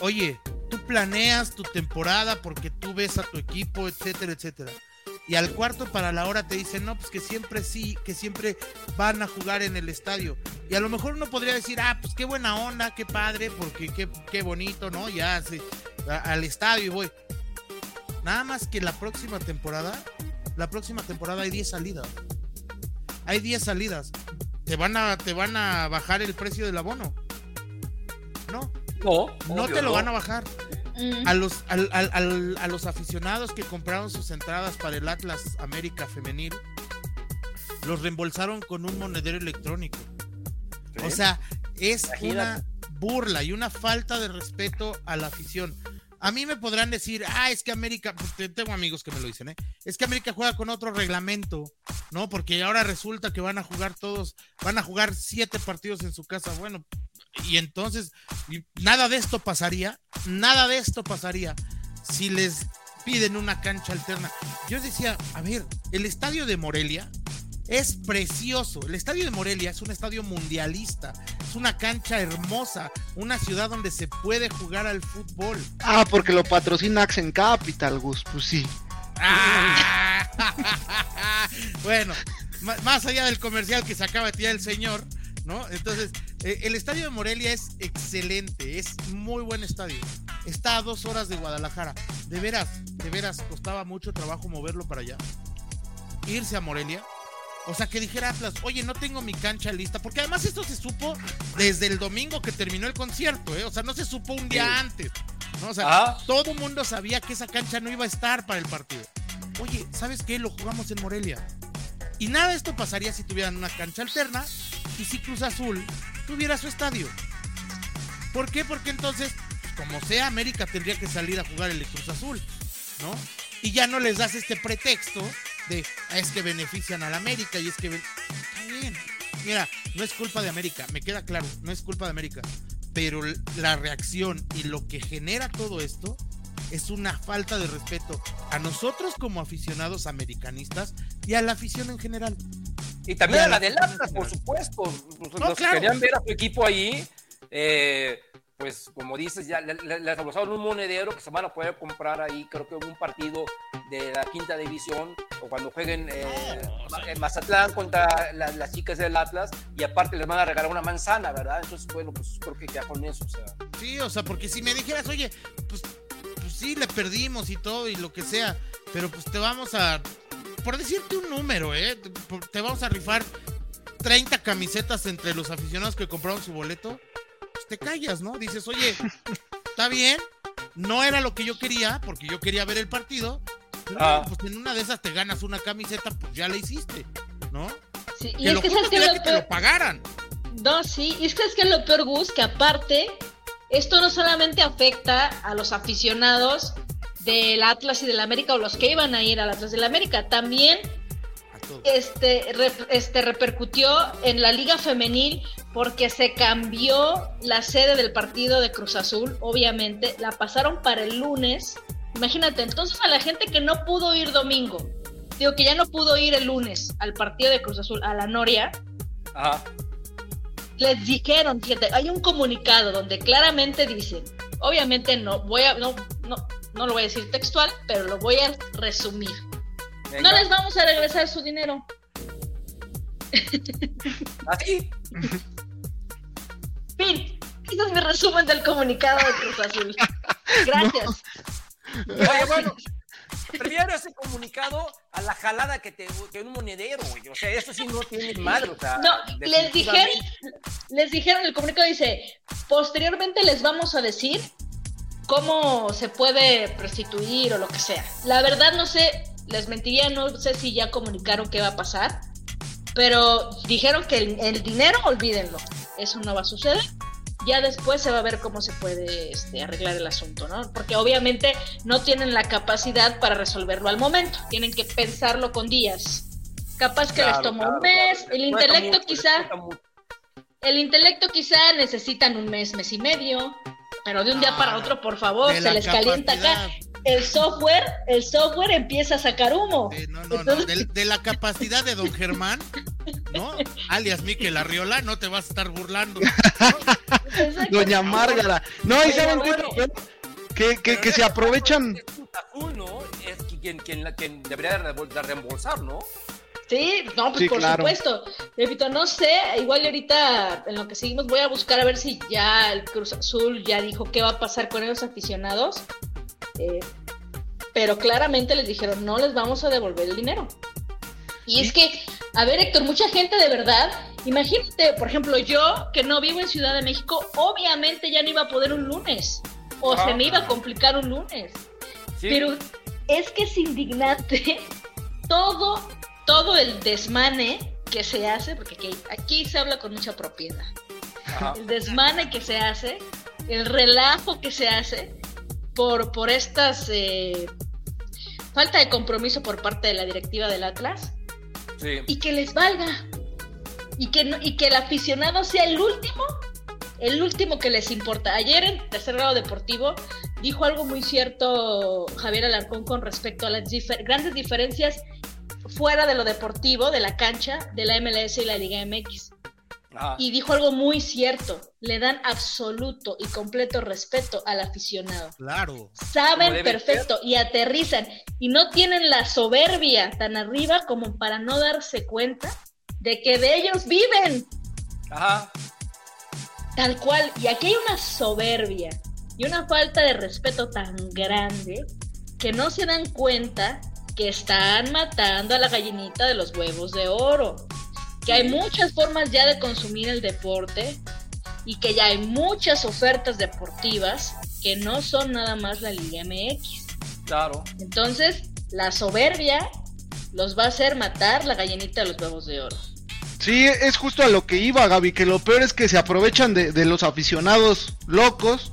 Oye, tú planeas tu temporada porque tú ves a tu equipo, etcétera, etcétera. Y al cuarto para la hora te dicen, no, pues que siempre sí, que siempre van a jugar en el estadio. Y a lo mejor uno podría decir, ah, pues qué buena onda, qué padre, porque qué, qué bonito, ¿no? Ya sí, al estadio y voy. Nada más que la próxima temporada, la próxima temporada hay 10 salidas. Hay 10 salidas. ¿Te van a, te van a bajar el precio del abono? No, No, no te lo van a bajar. Mm. A los, a los aficionados que compraron sus entradas para el Atlas América Femenil, los reembolsaron con un monedero electrónico. Sí. O sea, es Imagínate. una burla y una falta de respeto a la afición. A mí me podrán decir, ah, es que América, porque tengo amigos que me lo dicen, ¿eh? Es que América juega con otro reglamento, ¿no? Porque ahora resulta que van a jugar todos, van a jugar siete partidos en su casa. Bueno, y entonces, nada de esto pasaría, nada de esto pasaría si les piden una cancha alterna. Yo decía, a ver, el estadio de Morelia es precioso. El estadio de Morelia es un estadio mundialista. Una cancha hermosa. Una ciudad donde se puede jugar al fútbol. Ah, porque lo patrocina Accent Capital, Gus. Pues sí. Ah. bueno, más allá del comercial que se acaba de tirar el señor, ¿no? Entonces, eh, el estadio de Morelia es excelente, es muy buen estadio. Está a dos horas de Guadalajara. De veras, de veras, costaba mucho trabajo moverlo para allá. Irse a Morelia. O sea, que dijera Atlas, oye, no tengo mi cancha lista. Porque además esto se supo desde el domingo que terminó el concierto, ¿eh? O sea, no se supo un día antes. ¿no? O sea, Ah. todo el mundo sabía que esa cancha no iba a estar para el partido. Oye, ¿sabes qué? Lo jugamos en Morelia. Y nada de esto pasaría si tuvieran una cancha alterna y si Cruz Azul tuviera su estadio. ¿Por qué? Porque entonces, pues, como sea, América tendría que salir a jugar el Cruz Azul, ¿no? Y ya no les das este pretexto de "Ah, es que benefician a la América y es que. ven-". Está bien. Mira, no es culpa de América, me queda claro, no es culpa de América. Pero la reacción y lo que genera todo esto es una falta de respeto a nosotros como aficionados americanistas y a la afición en general. Y también a la la- del Atlas, por supuesto. Los, No, los que claro. querían ver a su equipo ahí, eh, pues como dices, ya le- le- les abusaron un monedero que se van a poder comprar ahí, creo que un partido de la quinta división, o cuando jueguen eh, Ma- en Mazatlán contra la- las chicas del Atlas, y aparte les van a regalar una manzana, ¿verdad? Entonces, bueno, pues creo que ya con eso, o sea. Sí, o sea, porque si me dijeras, oye, pues, pues sí, le perdimos y todo y lo que sea, pero pues te vamos a, por decirte un número, ¿eh? Te, vamos a rifar 30 camisetas entre los aficionados que compraron su boleto, te callas, ¿no? Dices, oye, está bien, no era lo que yo quería, porque yo quería ver el partido, pero Ah. bueno, pues en una de esas te ganas una camiseta, pues ya la hiciste, ¿no? Sí, y Que es lo que sabes que lo que te lo pagaran. No, sí, y es que es que lo peor, Gus, que aparte, esto no solamente afecta a los aficionados del Atlas y del América o los que iban a ir al Atlas del América, también. Este, re- este repercutió en la Liga Femenil porque se cambió la sede del partido de Cruz Azul, obviamente, la pasaron para el lunes. Imagínate, entonces a la gente que no pudo ir domingo, digo que ya no pudo ir el lunes al partido de Cruz Azul, a la Noria, Ajá. les dijeron, fíjate, hay un comunicado donde claramente dicen, obviamente no voy a, no, no, no lo voy a decir textual, pero lo voy a resumir. Venga. No les vamos a regresar su dinero. Así. Fin. Ese es mi resumen del comunicado de Cruz Azul. Gracias. Oye, bueno, prefiero ese comunicado a la jalada que te que un monedero, güey. O sea, eso sí no tiene madre, o sea. No, les dijeron, les dijeron, el comunicado dice, posteriormente les vamos a decir cómo se puede prostituir o lo que sea. La verdad no sé, les mentiría, no sé si ya comunicaron qué va a pasar, pero dijeron que el, el dinero, olvídenlo, eso no va a suceder. Ya después se va a ver cómo se puede este, arreglar el asunto, ¿no? Porque obviamente no tienen la capacidad para resolverlo al momento, tienen que pensarlo con días. Capaz que les toma claro, un mes, claro. el intelecto mucho, quizá, el intelecto quizá necesitan un mes, mes y medio, pero de un día Ah, para otro, por favor, se les calienta acá. El software, el software empieza a sacar humo. No, no, no. De, de la capacidad de don Germán, ¿no? Alias Miquel Arriola, no te vas a estar burlando. Doña Márgara. No, y saben bueno. que, que, que se aprovechan. caso Es quien, quien, quien debería de reembolsar, ¿no? Sí, no, pues Sí, por claro. supuesto. Repito, no sé, igual ahorita en lo que seguimos voy a buscar a ver si ya el Cruz Azul ya dijo qué va a pasar con esos aficionados. Eh, pero claramente les dijeron, no les vamos a devolver el dinero. Y es que, a ver, Héctor, mucha gente de verdad, imagínate, por ejemplo, yo que no vivo en Ciudad de México, obviamente ya no iba a poder un lunes. O Ajá. se me iba a complicar un lunes. Sí. Pero es que es indignante todo, todo el desmane que se hace, porque aquí, aquí se habla con mucha propiedad. Ajá. El desmane que se hace, el relajo que se hace por, por estas eh, falta de compromiso por parte de la directiva del Atlas Sí. y que les valga. Y que, no- y que el aficionado sea el último, el último que les importa. Ayer en tercer grado deportivo dijo algo muy cierto Javier Alarcón con respecto a las difer- grandes diferencias fuera de lo deportivo, de la cancha, de la MLS y la Liga MX. Ajá. Y dijo algo muy cierto, le dan absoluto y completo respeto al aficionado Claro. Saben perfecto y aterrizan y no tienen la soberbia tan arriba como para no darse cuenta de que de ellos viven Ajá. tal cual y aquí hay una soberbia y una falta de respeto tan grande que no se dan cuenta que están matando a la gallinita de los huevos de oro que hay muchas formas ya de consumir el deporte y que ya hay muchas ofertas deportivas que no son nada más la Liga MX. Claro. Entonces, la soberbia los va a hacer matar la gallinita de los huevos de oro. Sí, es justo a lo que iba, Gaby, que lo peor es que se aprovechan de, de los aficionados locos,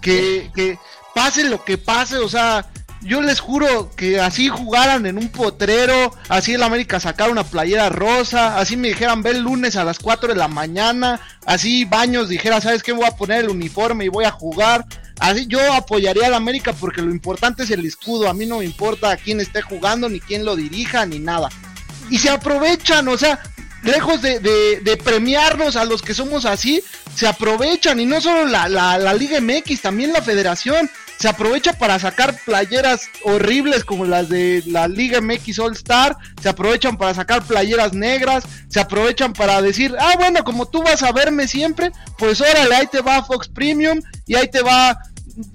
que, que pase lo que pase, o sea, yo les juro que así jugaran en un potrero, así el América sacara una playera rosa, así me dijeran, ve el lunes a las 4 de la mañana, así Baños dijera, ¿sabes qué? Voy a poner el uniforme y voy a jugar. Así yo apoyaría al América porque lo importante es el escudo, a mí no me importa quién esté jugando, ni quién lo dirija, ni nada. Y se aprovechan, o sea, lejos de, premiarnos a los que somos así, se aprovechan, y no solo la, la, Liga MX, también la federación, se aprovecha para sacar playeras horribles como las de la Liga MX All Star, se aprovechan para sacar playeras negras, se aprovechan para decir, ah, bueno, como tú vas a verme siempre, pues órale, ahí te va Fox Premium, y ahí te va,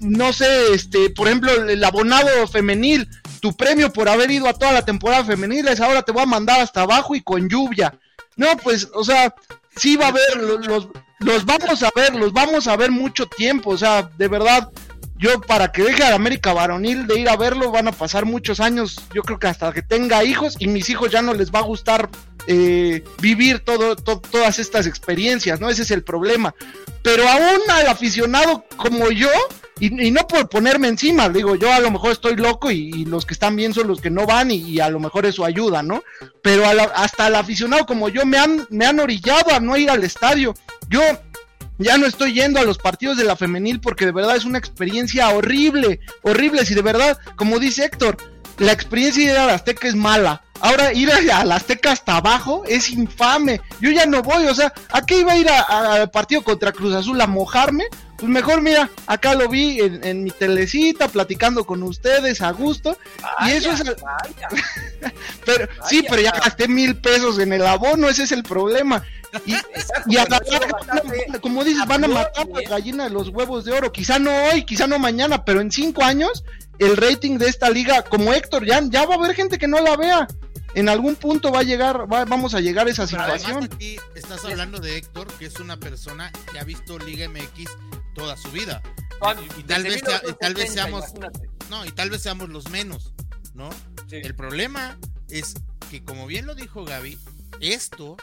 no sé, este, por ejemplo, el abonado femenil, tu premio por haber ido a toda la temporada femenil es ahora te voy a mandar hasta abajo y con lluvia. No, pues, o sea, sí va a haber, los, los, vamos a ver, los vamos a ver mucho tiempo, o sea, de verdad, yo para que deje a América varonil de ir a verlo van a pasar muchos años, yo creo que hasta que tenga hijos y mis hijos ya no les va a gustar eh, vivir todo, todas estas experiencias, ¿no? Ese es el problema. Pero aún al aficionado como yo, y, no por ponerme encima, digo, yo a lo mejor estoy loco y, los que están bien son los que no van y, a lo mejor eso ayuda, ¿no? Pero hasta el aficionado como yo me han, me han orillado a no ir al estadio. Yo ya no estoy yendo a los partidos de la femenil porque de verdad es una experiencia horrible, horrible. Si de verdad, como dice Héctor, la experiencia de ir a la Azteca es mala. Ahora ir a la Azteca hasta abajo es infame. Yo ya no voy, o sea, ¿a qué iba a ir al partido contra Cruz Azul a mojarme? Pues mejor, mira, acá lo vi en, mi telecita, platicando con ustedes a gusto. y eso es. pero, sí, pero ya gasté mil pesos en el abono, ese es el problema. Y, y a la como dices, van a matar la gallina de los huevos de oro. Quizá no hoy, quizá no mañana, pero en cinco años, el rating de esta liga, como Héctor, ya, ya va a haber gente que no la vea en algún punto va a llegar, vamos a llegar a esa situación. aquí estás hablando de Héctor, que es una persona que ha visto Liga MX toda su vida. Y, tal vez, tal vez seamos, no, y tal vez seamos los menos, ¿no? El problema es que, como bien lo dijo Gaby, esto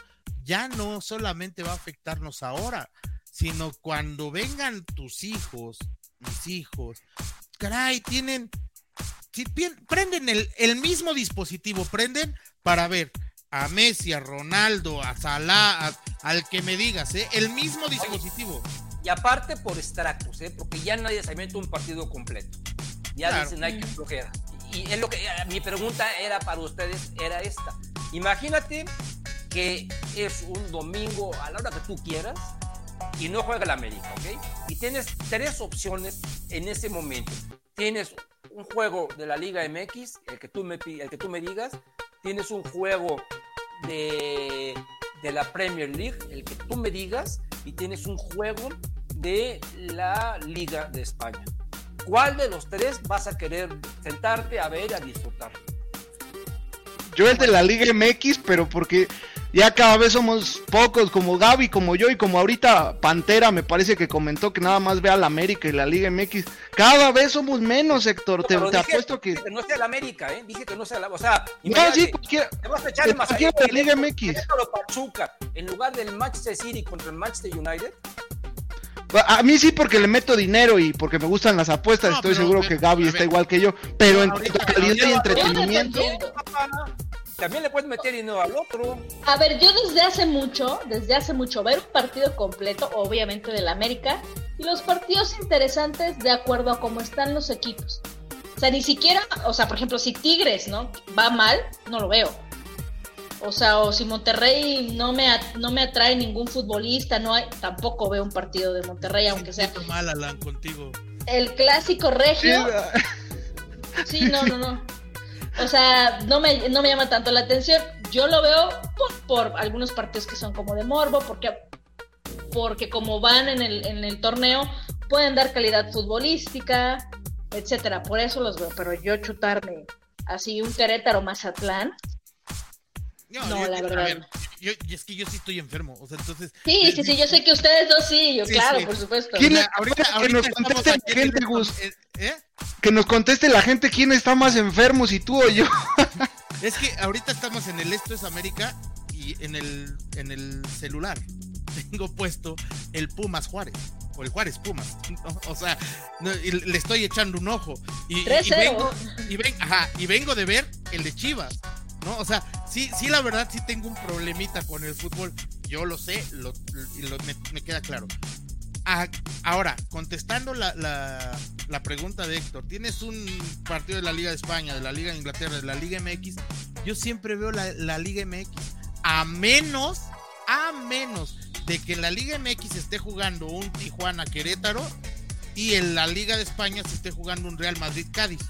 ya no solamente va a afectarnos ahora, sino cuando vengan tus hijos, mis hijos, caray, tienen si prenden el, el, mismo dispositivo, prenden para ver a Messi, a Ronaldo, a Salah, al que me digas, ¿eh? el mismo dispositivo. y aparte por extractos, ¿eh? porque ya nadie se mete un partido completo. Ya dicen, hay que flojera. Y es lo que eh, mi pregunta era para ustedes, era esta. Imagínate que es un domingo a la hora que tú quieras y no juega el América, ¿ok? Y tienes tres opciones en ese momento. Tienes un juego de la Liga MX, el que tú me, el que tú me digas, tienes un juego de, de la Premier League, el que tú me digas, y tienes un juego de la Liga de España. ¿Cuál de los tres vas a querer sentarte a ver, a disfrutar? Yo el de la Liga MX, pero porque ya cada vez somos pocos, como Gaby, como yo y como ahorita Pantera me parece que comentó que nada más ve a la América y la Liga MX. Cada vez somos menos, Héctor. te, apuesto que... que... no sea la América, ¿eh? Dije que no sea la. O sea, no, sí, cualquier, te vas a echar más allá. La Liga MX. Pachuca en lugar del Manchester City contra el Manchester United. A mí sí porque le meto dinero y porque me gustan las apuestas, estoy seguro que Gaby está igual que yo, pero en calidad y entretenimiento también le puedes meter dinero al otro. A ver, yo desde hace mucho, desde hace mucho, ver un partido completo, obviamente del América, y los partidos interesantes de acuerdo a cómo están los equipos. O sea, ni siquiera, o sea, por ejemplo, si Tigres, ¿no? Va mal, no lo veo. O sea, o si Monterrey no me, no me atrae ningún futbolista, no hay, tampoco veo un partido de Monterrey, aunque sea. mal, Alan, contigo. El clásico regio. Sí, no, no, no. O sea, no me, no me llama tanto la atención. Yo lo veo por, algunos partidos que son como de morbo, porque, porque como van en el, en el torneo, pueden dar calidad futbolística, etcétera. Por eso los veo. Pero yo chutarme así un Querétaro Mazatlán. No, la verdad. yo, es que yo sí estoy enfermo, o sea, entonces... Sí, sí, sí, yo sé que ustedes dos sí, yo claro, por supuesto. ¿Quién, ahorita, que nos conteste la gente, Gus. ¿Eh? Que nos conteste la gente quién está más enfermo, si tú o yo. es que ahorita estamos en el Esto es América y en el, en el celular tengo puesto el Pumas Juárez o el Juárez Pumas. O sea, le estoy echando un ojo. Y, y, vengo, y, y vengo de ver el de Chivas. ¿No? O sea, sí, sí, la verdad sí tengo un problemita con el fútbol. Yo lo sé, lo, me, queda claro. ahora, contestando la, la, pregunta de Héctor, tienes un partido de la Liga de España, de la Liga de Inglaterra, de la Liga MX. Yo siempre veo la, la Liga MX. A menos, a menos de que en la Liga MX esté jugando un Tijuana Querétaro y en la Liga de España se esté jugando un Real Madrid Cádiz,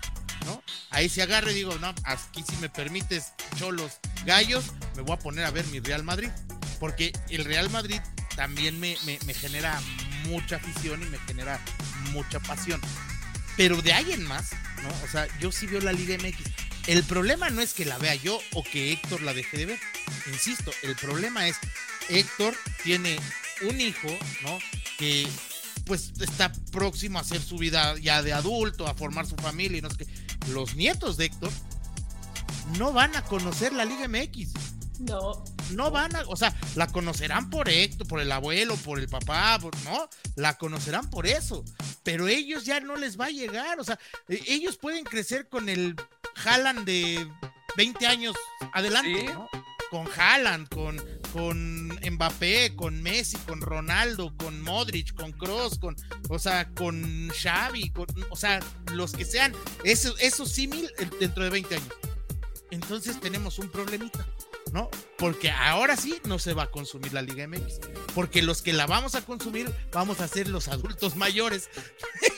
¿no? Ahí se agarre y digo, no, aquí si me permites, cholos, gallos, me voy a poner a ver mi Real Madrid. Porque el Real Madrid también me, me, me genera mucha afición y me genera mucha pasión. Pero de ahí en más, ¿no? O sea, yo sí veo la Liga MX. El problema no es que la vea yo o que Héctor la deje de ver. Insisto, el problema es Héctor tiene un hijo, ¿no? Que pues está próximo a hacer su vida ya de adulto, a formar su familia y no sé qué. Los nietos de Héctor no van a conocer la Liga MX. No. No van a, o sea, la conocerán por Héctor, por el abuelo, por el papá, por, ¿no? La conocerán por eso. Pero ellos ya no les va a llegar. O sea, e- ellos pueden crecer con el Haaland de 20 años adelante, Sí. ¿no? Con Haaland, con, con Mbappé, con Messi, con Ronaldo, con Modric, con Cross, con, o sea, con Xavi, con, o sea, los que sean, eso, eso símil dentro de 20 años. Entonces tenemos un problemita. ¿no? Porque ahora sí no se va a consumir la Liga MX. Porque los que la vamos a consumir vamos a ser los adultos mayores,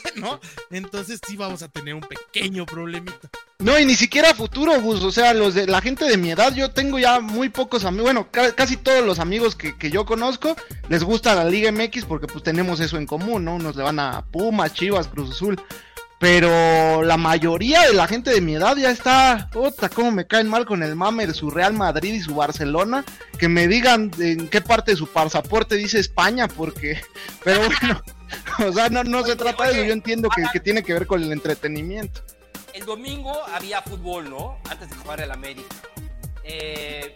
Entonces sí vamos a tener un pequeño problemita. No, y ni siquiera futuro, Gus. O sea, los de la gente de mi edad, yo tengo ya muy pocos amigos. Bueno, ca- casi todos los amigos que, yo conozco les gusta la Liga MX porque pues tenemos eso en común, ¿no? Unos le van a Pumas, Chivas, Cruz Azul. Pero la mayoría de la gente de mi edad ya está, puta, cómo me caen mal con el mame de su Real Madrid y su Barcelona. Que me digan en qué parte de su pasaporte dice España, porque, pero bueno, o sea, no, no se trata de eso. Yo entiendo que, que tiene que ver con el entretenimiento. El domingo había fútbol, ¿no? Antes de jugar el América. Eh,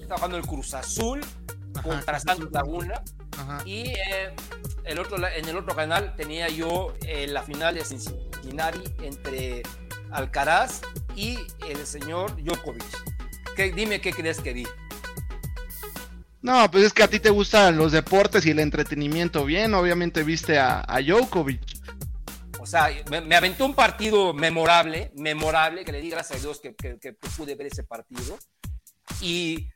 estaba jugando el Cruz Azul Ajá, contra Santos. Laguna. Ajá. Y eh, el otro, en el otro canal tenía yo eh, la final de Cincinnati entre Alcaraz y el señor Djokovic. ¿Qué, dime qué crees que vi. No, pues es que a ti te gustan los deportes y el entretenimiento bien. Obviamente viste a, a Djokovic. O sea, me, aventó un partido memorable, memorable, que le di gracias a Dios que, que- pude ver ese partido. Y,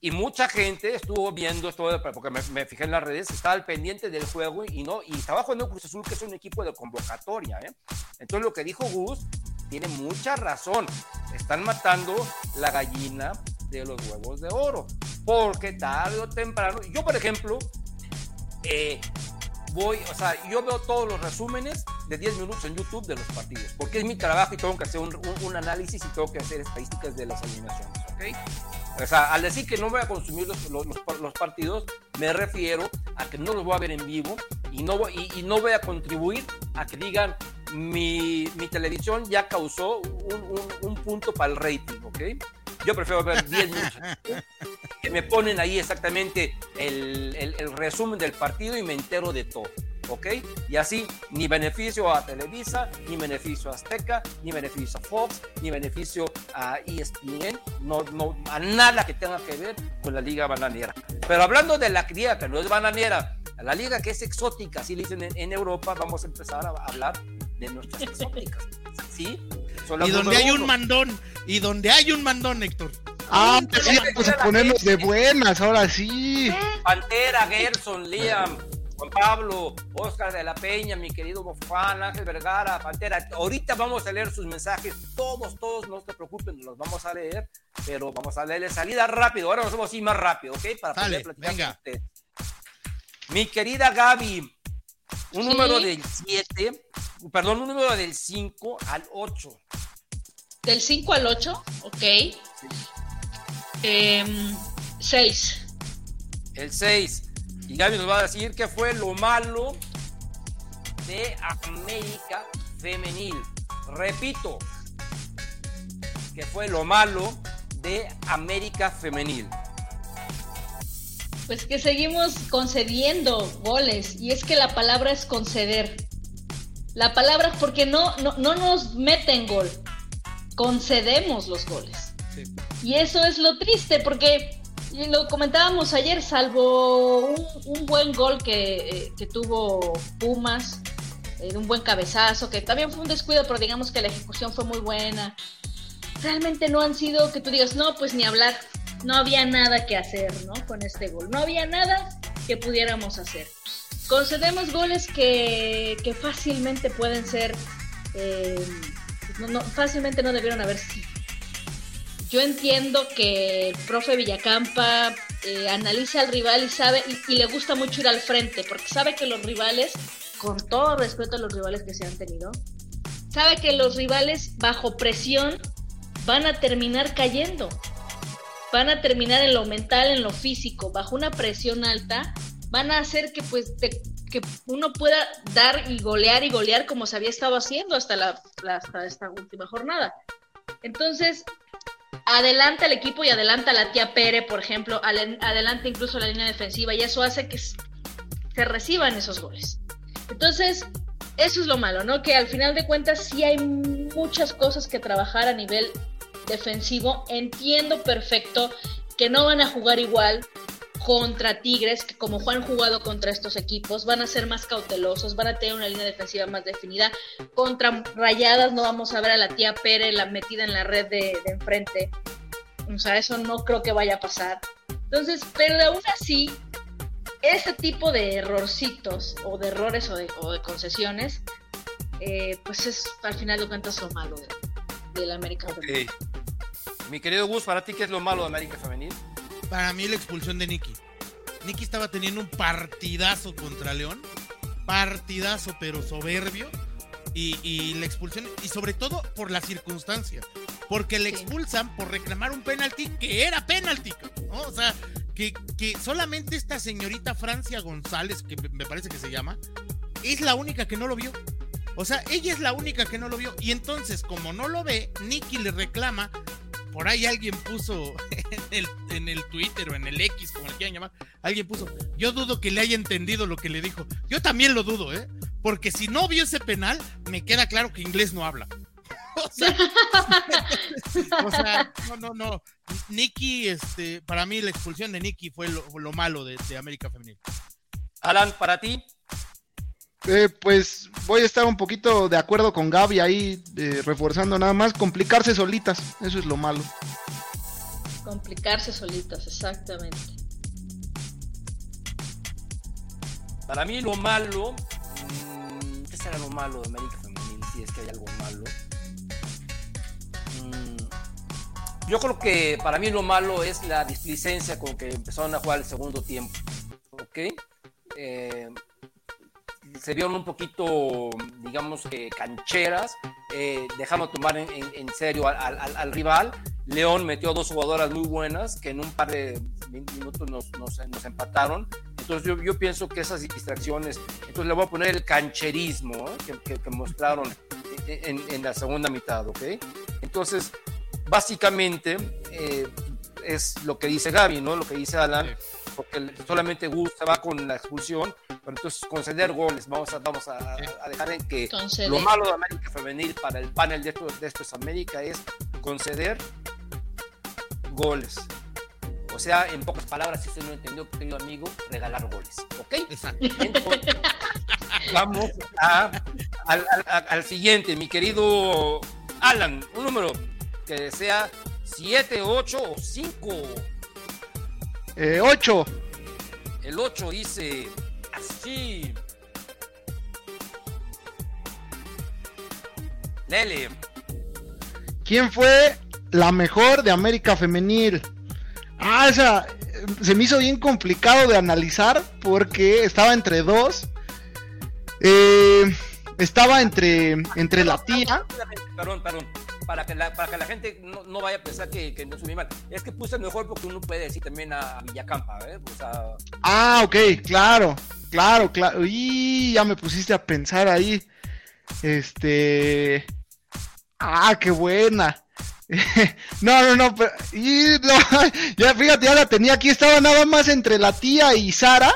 y mucha gente estuvo viendo esto, porque me, me fijé en las redes, estaba al pendiente del juego y no y estaba jugando Cruz Azul, que es un equipo de convocatoria. ¿eh? Entonces lo que dijo Gus tiene mucha razón. Están matando la gallina de los huevos de oro. Porque tarde o temprano, yo por ejemplo, eh, voy, o sea, yo veo todos los resúmenes de 10 minutos en YouTube de los partidos, porque es mi trabajo y tengo que hacer un, un- un análisis y tengo que hacer estadísticas de las eliminaciones, ¿ok? O sea, al decir que no voy a consumir los, los- los- partidos, me refiero a que no los voy a ver en vivo y no voy, y, y no voy a contribuir a que digan mi, mi televisión ya causó un- un punto para el rating, ¿ok? Yo prefiero ver 10 minutos que me ponen ahí exactamente el, el- el resumen del partido y me entero de todo, ¿ok? Y así, ni beneficio a Televisa, ni beneficio a Azteca, ni beneficio a Fox, ni beneficio a ESPN, no, no, a nada que tenga que ver con la liga bananera. Pero hablando de la liga que no es bananera, la liga que es exótica, así le dicen en, en Europa, vamos a empezar a hablar de nuestras exóticas, ¿sí? Son Y donde hay un mandón, y donde hay un mandón, Héctor. Ah, Sí, pues sí, a ponernos de buenas, ahora sí. Pantera, Gerson, Liam, Juan Pablo, Oscar de la Peña, mi querido Bofán, Ángel Vergara, Pantera. Ahorita vamos a leer sus mensajes, todos, todos, no se preocupen, los vamos a leer, pero vamos a leerle salida rápido. Ahora nos vamos a ir más rápido, ¿ok? Para Sale, poder platicar venga. con usted. Mi querida Gaby, un Sí. número del 7, perdón, un número del 5 al 8. Del 5 al 8, ok. Em, 6. El 6. Y Gaby nos va a decir qué fue lo malo de América Femenil. Repito, que fue lo malo de América Femenil. Pues que seguimos concediendo goles. Y es que la palabra es conceder. La palabra, porque no, no, no nos meten gol. Concedemos los goles. Sí. Y eso es lo triste, porque lo comentábamos ayer, salvo un, un buen gol que, eh, que tuvo Pumas, eh, un buen cabezazo, que también fue un descuido, pero digamos que la ejecución fue muy buena. Realmente no han sido que tú digas, no, pues ni hablar. No había nada que hacer, ¿no? Con este gol. No había nada que pudiéramos hacer. Concedemos goles que, fácilmente pueden ser, eh, no, fácilmente no debieron haber sido. Yo entiendo que el profe Villacampa eh, analiza al rival y sabe, y le gusta mucho ir al frente, porque sabe que los rivales, con todo respeto a los rivales que se han tenido, sabe que los rivales bajo presión van a terminar cayendo. Van a terminar en lo mental, en lo físico, bajo una presión alta, van a hacer que pues que uno pueda dar y golear y golear como se había estado haciendo hasta la, hasta esta última jornada. Entonces, adelanta el equipo y adelanta la tía Pere, por ejemplo, adelanta incluso la línea defensiva y eso hace que se reciban esos goles. Entonces, eso es lo malo, ¿no? Que al final de cuentas sí hay muchas cosas que trabajar a nivel defensivo. Entiendo perfecto que no van a jugar igual contra Tigres, que como han jugado contra estos equipos, van a ser más cautelosos, van a tener una línea defensiva más definida. Contra Rayadas no vamos a ver a la tía Pérez la metida en la red de, enfrente. O sea, eso no creo que vaya a pasar. Entonces, pero aún así, ese tipo de errorcitos o de errores o de, o de concesiones, eh, pues es al final de cuentas lo malo de, del América. Femenil. Ok. Mi querido Gus, ¿para ti qué es lo malo de América Femenil? Para mí la expulsión de Nicky. Nicky estaba teniendo un partidazo contra León. Partidazo, pero soberbio. Y, y la expulsión, y sobre todo por la circunstancia. Porque le Sí. expulsan por reclamar un penalti que era penalti. ¿no? O sea, que, que solamente esta señorita Francia González, que me- me parece que se llama, es la única que no lo vio. O sea, ella es la única que no lo vio. Y entonces, como no lo ve, Nicky le reclama. Por ahí alguien puso en el, Twitter o en el X, como le quieran llamar, alguien puso, yo dudo que le haya entendido lo que le dijo. Yo también lo dudo, ¿eh? Porque si no vio ese penal, me queda claro que inglés no habla. O sea, o sea, no, no, no. Nicky, este, para mí la expulsión de Nicky fue lo, lo malo de, de América Femenil. Alan, ¿para ti? Eh, pues voy a estar un poquito de acuerdo con Gaby ahí, eh, reforzando nada más, complicarse solitas, eso es lo malo. Complicarse solitas, exactamente. Para mí lo malo, mm, ¿qué será lo malo de América Femenil? Si es que hay algo malo. Mm, yo creo que para mí lo malo es la displicencia con que empezaron a jugar el segundo tiempo. ¿Ok? Eh, se vieron un poquito, digamos que cancheras, eh, dejando tomar en, serio al, al- al rival. León metió dos jugadoras muy buenas que en un par de min- minutos nos, empataron. Entonces yo, pienso que esas distracciones, entonces le voy a poner el cancherismo ¿eh? que, mostraron en la segunda mitad, ¿ok? Entonces, básicamente eh, es lo que dice Gaby, ¿no? Lo que dice Alan, porque solamente Gus se va con la expulsión, pero entonces conceder goles, vamos a, vamos a, a dejar en que Conceder. lo malo de América Femenil para el panel de esto, de esto es América es conceder goles. O sea, en pocas palabras, si usted no entendió, querido amigo, regalar goles. ¿Ok? Entonces, vamos a- al, al- al siguiente, mi querido Alan, un número que sea 7, 8 o 5. Eh, 8, El 8 dice así. Lele, ¿quién fue la mejor de América Femenil? Ah, esa se me hizo bien complicado de analizar porque estaba entre dos. Eh, estaba entre, entre la tía. Perdón, perdón. Para que la, para que la gente no, no vaya a pensar que, que no subí mal. Es que puse el mejor porque uno puede decir también a Villacampa, ¿eh? O sea, Ah, ok, claro, claro, claro. Y ya me pusiste a pensar ahí. Este. Ah, qué buena. no, no, no, pero. y no, ya fíjate, ya la tenía aquí. Estaba nada más entre la tía y Sara.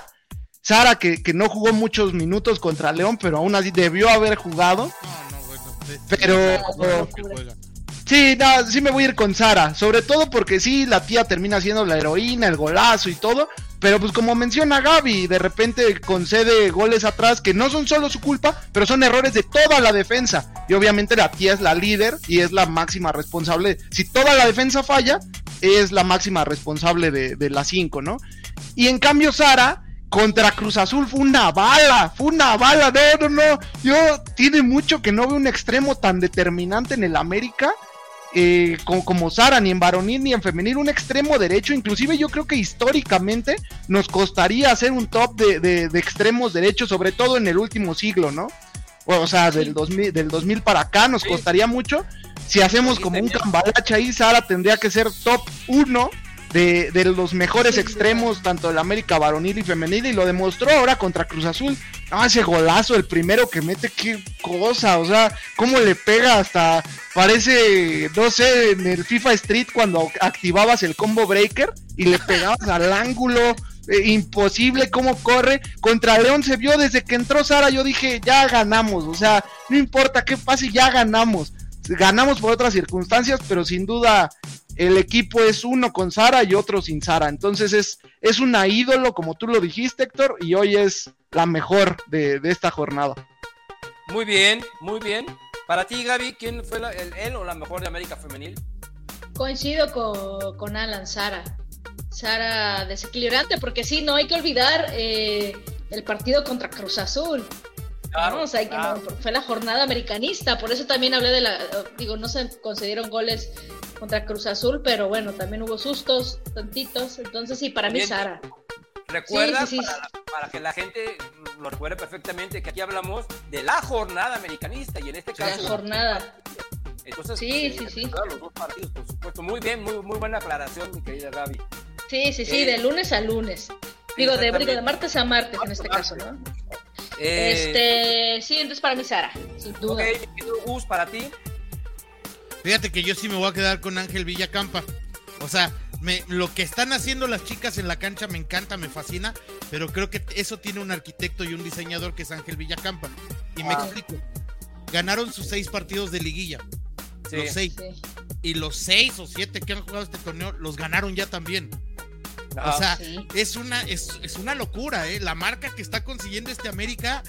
Sara, que, que no jugó muchos minutos contra León, pero aún así debió haber jugado. No, no, bueno. de- Pero- no. Sí, no, sí me voy a ir con Sara, sobre todo porque sí, la tía termina siendo la heroína, el golazo y todo, pero pues como menciona Gaby, de repente concede goles atrás que no son solo su culpa, pero son errores de toda la defensa. Y obviamente la tía es la líder y es la máxima responsable. Si toda la defensa falla, es la máxima responsable de, de las cinco, ¿no? Y en cambio Sara contra Cruz Azul fue una bala, fue una bala, no, no, no, yo tiene mucho que no veo un extremo tan determinante en el América eh, como, como, Sara, ni en varonil ni en femenil, un extremo derecho, inclusive yo creo que históricamente nos costaría hacer un top de, de, de extremos derechos, sobre todo en el último siglo, ¿no? O sea, del 2000, del 2000 para acá nos costaría mucho. Si hacemos como un cambalache ahí, Sara tendría que ser top 1 de, de, los mejores extremos, tanto del América varonil y femenil, y lo demostró ahora contra Cruz Azul. No, ese golazo, el primero que mete, qué cosa, o sea, cómo le pega hasta, parece, no sé, en el FIFA Street cuando activabas el combo breaker y le pegabas al ángulo. Eh, imposible cómo corre contra León se vio desde que entró Sara yo dije ya ganamos o sea no importa qué pase ya ganamos ganamos por otras circunstancias pero sin duda el equipo es uno con Sara y otro sin Sara. Entonces es, es una ídolo, como tú lo dijiste, Héctor, y hoy es la mejor de, de esta jornada. Muy bien, muy bien. Para ti, Gaby, ¿quién fue la, el, él o la mejor de América Femenil? Coincido con, con Alan, Sara. Sara desequilibrante, porque sí, no hay que olvidar eh, el partido contra Cruz Azul. Claro, ¿no? o sea, claro. que no, fue la jornada americanista, por eso también hablé de la, digo, no se concedieron goles contra Cruz Azul, pero bueno, también hubo sustos, tantitos, entonces sí, para mí Sara. Recuerda, sí, sí, sí. Para, para, que la gente lo recuerde perfectamente, que aquí hablamos de la jornada americanista y en este caso... La jornada. Entonces, sí, eh, sí, sí. Los dos partidos, por supuesto. Muy bien, muy, muy buena aclaración, mi querida Gaby. Sí, sí, sí, eh, de lunes a lunes. Digo, de, digo, de martes a martes en este caso, ¿no? Eh, este, sí, entonces para mí Sara, sin duda. Ok, Gus, para ti. Fíjate que yo sí me voy a quedar con Ángel Villacampa. O sea, me, lo que están haciendo las chicas en la cancha me encanta, me fascina, pero creo que eso tiene un arquitecto y un diseñador que es Ángel Villacampa. Y me explico. Ganaron sus seis partidos de liguilla. Sí. Los seis. Sí. Y los seis o siete que han jugado este torneo los ganaron ya también. Ah, o sea, sí. es una es, es, una locura, ¿eh? La marca que está consiguiendo este América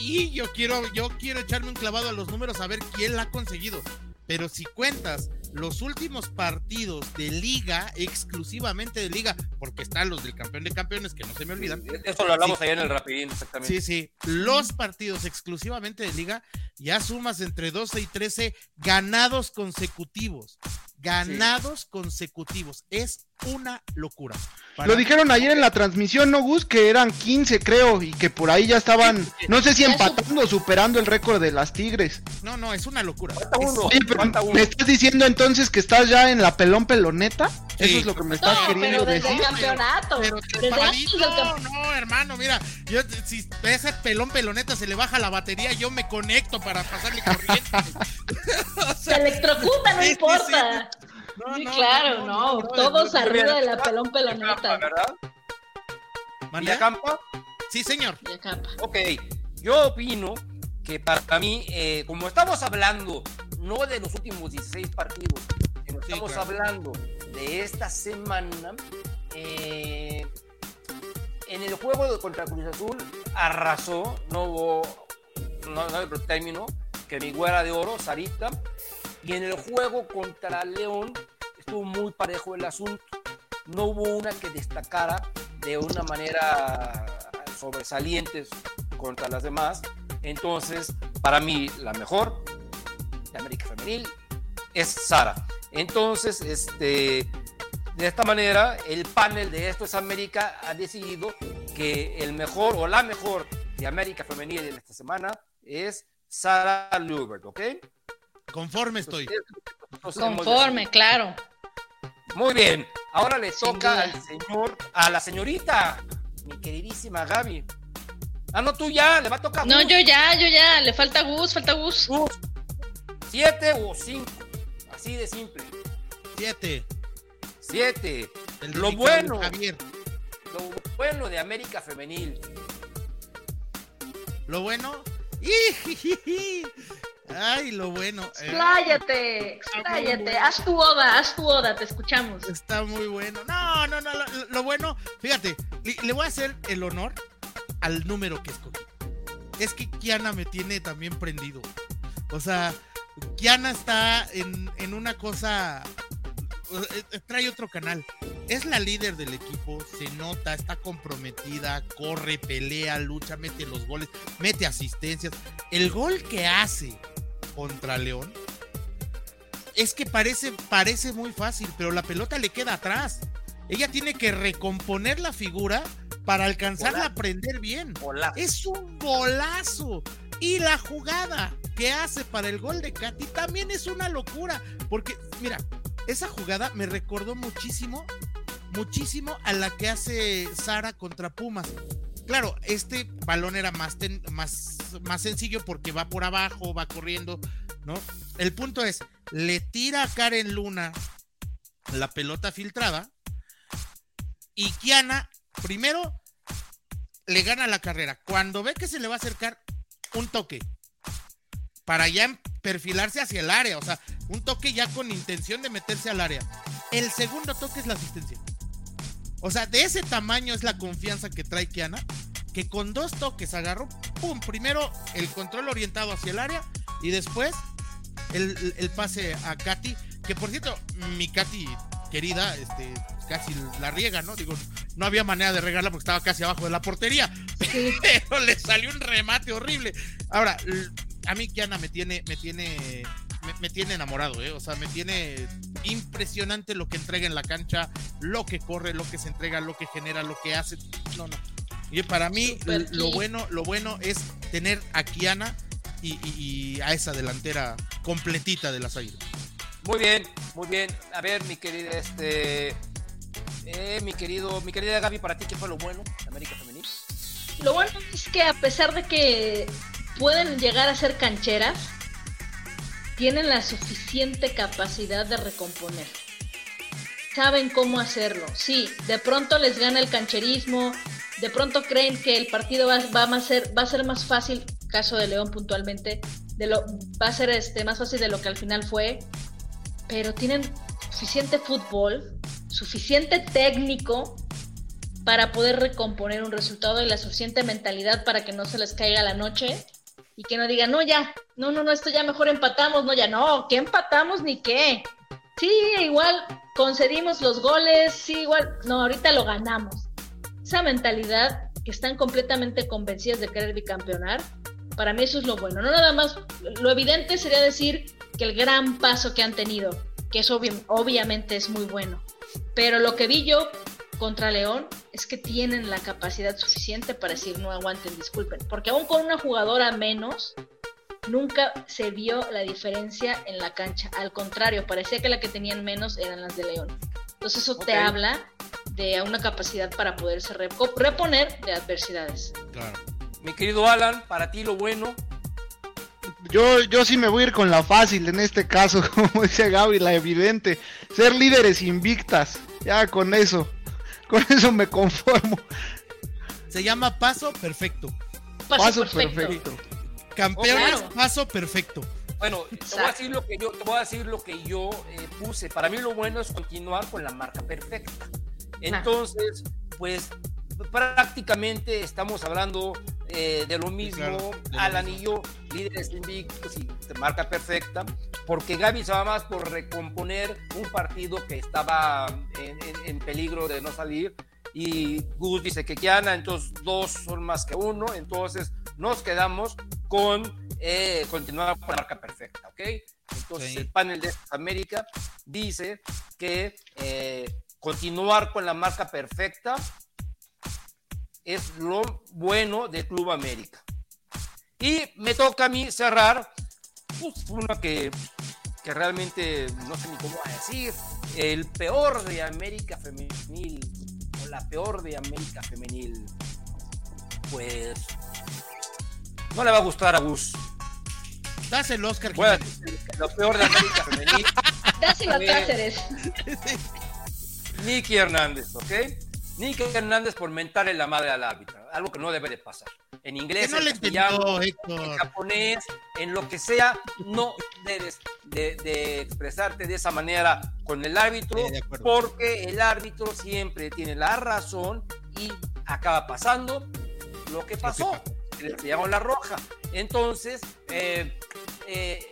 y yo quiero yo quiero echarme un clavado a los números a ver quién la ha conseguido. Pero si cuentas los últimos partidos de liga, exclusivamente de liga, porque están los del campeón de campeones, que no se me olvidan. Eso lo hablamos sí. allá en el rapidín, exactamente. Sí, sí. Los partidos exclusivamente de liga, ya sumas entre 12 y 13 ganados consecutivos. Ganados sí. consecutivos. Es una locura. Para... Lo dijeron ayer en la transmisión, ¿no, Gus? Que eran 15, creo, y que por ahí ya estaban, no sé si empatando o superando el récord de las Tigres. No, no, es una locura. Uno, Oye, pero ¿me estás diciendo entonces que estás ya en la pelón peloneta? Sí. Eso es lo que me estás no, queriendo pero desde decir. El campeonato. Pero, pero desde antes del campeonato. No, hermano, mira, yo si a ese pelón peloneta se le baja la batería, yo me conecto para pasarle corriente. o sea, se electrocuta, no sí, importa. Sí, no, sí, no, claro, no, no todos arriba de la pelón peloneta. ¿Verdad? ¿Villacampa? Sí, señor. Villacampa. Ok, yo opino que para mí, eh, como estamos hablando no de los últimos 16 partidos, sino sí, estamos claro. hablando de esta semana, eh, en el juego de contra Cruz Azul arrasó, no hubo, no, no hay otro término, que mi güera de oro, Sarita, y en el juego contra León estuvo muy parejo el asunto. No hubo una que destacara de una manera sobresaliente contra las demás. Entonces, para mí, la mejor de América Femenil es Sara. Entonces, este, de esta manera, el panel de Esto es América ha decidido que el mejor o la mejor de América Femenil en esta semana es Sara Lubert, ¿ok? Conforme estoy. Conforme, claro. Muy bien. Ahora le toca al señor, a la señorita, mi queridísima Gaby. Ah, no, tú ya, le va a tocar. No, Gus. yo ya, yo ya, le falta Gus, falta Gus. Gus. ¿Siete o cinco? Así de simple. Siete. Siete. Lo bueno. Javier. Lo bueno de América Femenil. Lo bueno. Ay, lo bueno. Expláyate, eh, expláyate, bueno. haz tu oda, haz tu oda, te escuchamos. Está muy bueno. No, no, no, lo, lo bueno, fíjate, le, le, voy a hacer el honor al número que escogí. Es que Kiana me tiene también prendido. O sea, Kiana está en, en una cosa. eh, trae otro canal. Es la líder del equipo, se nota, está comprometida, corre, pelea, lucha, mete los goles, mete asistencias. El gol que hace contra León es que parece, parece muy fácil, pero la pelota le queda atrás. Ella tiene que recomponer la figura para alcanzarla a aprender bien. Es un golazo. Y la jugada que hace para el gol de Katy también es una locura. Porque, mira, esa jugada me recordó muchísimo, muchísimo a la que hace Sara contra Pumas. Claro, este balón era más, más, más sencillo porque va por abajo, va corriendo, ¿no? El punto es, le tira a Karen Luna la pelota filtrada y Kiana primero le gana la carrera. Cuando ve que se le va a acercar un toque para ya perfilarse hacia el área, o sea, un toque ya con intención de meterse al área. El segundo toque es la asistencia. O sea, de ese tamaño es la confianza que trae Kiana, que con dos toques agarró, pum, primero el control orientado hacia el área y después el, el pase a Katy, que por cierto, mi Katy querida, este, casi la riega, ¿no? Digo, no había manera de regarla porque estaba casi abajo de la portería, pero le salió un remate horrible. Ahora, a mí Kiana me tiene, me tiene, me, tiene enamorado, ¿eh? O sea, me tiene impresionante lo que entrega en la cancha, lo que corre, lo que se entrega, lo que genera, lo que hace. No, no. Y para mí, lo bueno, lo bueno es tener a Kiana y, y a esa delantera completita de las águilas. Muy bien, muy bien. A ver, mi querida, este. Eh, mi querido, mi querida Gaby, para ti, ¿qué fue lo bueno de América Femenil? Lo bueno es que a pesar de que pueden llegar a ser cancheras, tienen la suficiente capacidad de recomponer. Saben cómo hacerlo. Sí, de pronto les gana el cancherismo, de pronto creen que el partido va, a, ser, más fácil, caso de León puntualmente, de lo, va a ser este, más fácil de lo que al final fue, pero tienen suficiente fútbol, suficiente técnico para poder recomponer un resultado y la suficiente mentalidad para que no se les caiga la noche y que no digan, no, ya, no, no, no, esto ya mejor empatamos, no, ya no, ¿qué empatamos ni qué? Sí, igual concedimos los goles, sí, igual, no, ahorita lo ganamos. Esa mentalidad que están completamente convencidas de querer bicampeonar, para mí eso es lo bueno. No nada más, lo evidente sería decir que el gran paso que han tenido, que eso obviamente es muy bueno. Pero lo que vi yo contra León es que tienen la capacidad suficiente para decir no aguanten, disculpen. Porque aún con una jugadora menos, nunca se vio la diferencia en la cancha. Al contrario, parecía que la que tenían menos eran las de León. Entonces eso te habla de una capacidad para poderse reponer de adversidades. Claro. Mi querido Alan, para ti lo bueno yo, yo sí me voy a ir con la fácil en este caso, como dice Gaby, la evidente. Ser líderes invictas. Ya con eso. Con eso me conformo. Se llama paso perfecto. Paso, perfecto. Campeones, paso perfecto. Bueno, te voy a decir lo que yo, te voy a decir lo que yo eh, puse. Para mí lo bueno es continuar con la marca perfecta. Entonces, pues prácticamente estamos hablando eh, de lo mismo, al anillo, líderes invictos y marca perfecta, porque Gaby se va más por recomponer un partido que estaba en, peligro de no salir y Gus dice que Kiana, entonces dos son más que uno, entonces nos quedamos con eh, continuar con la marca perfecta, ¿ok? Entonces el panel de América dice que eh, continuar con la marca perfecta es lo bueno de Club América. Y me toca a mí cerrar pues, una que, que realmente no sé ni cómo decir, el peor de América Femenil, o la peor de América Femenil, pues no le va a gustar a Gus. Dáselo, Oscar. lo peor de América Femenil. Dáselo a Cáceres. Nicky Hernández, ¿ok? Nick Hernández por mentarle la madre al árbitro, algo que no debe de pasar. En inglés, en castellano, en japonés, en lo que sea, no debes de, expresarte de esa manera con el árbitro, porque el árbitro siempre tiene la razón y acaba pasando lo que pasó. Le la roja. Entonces, eh, eh,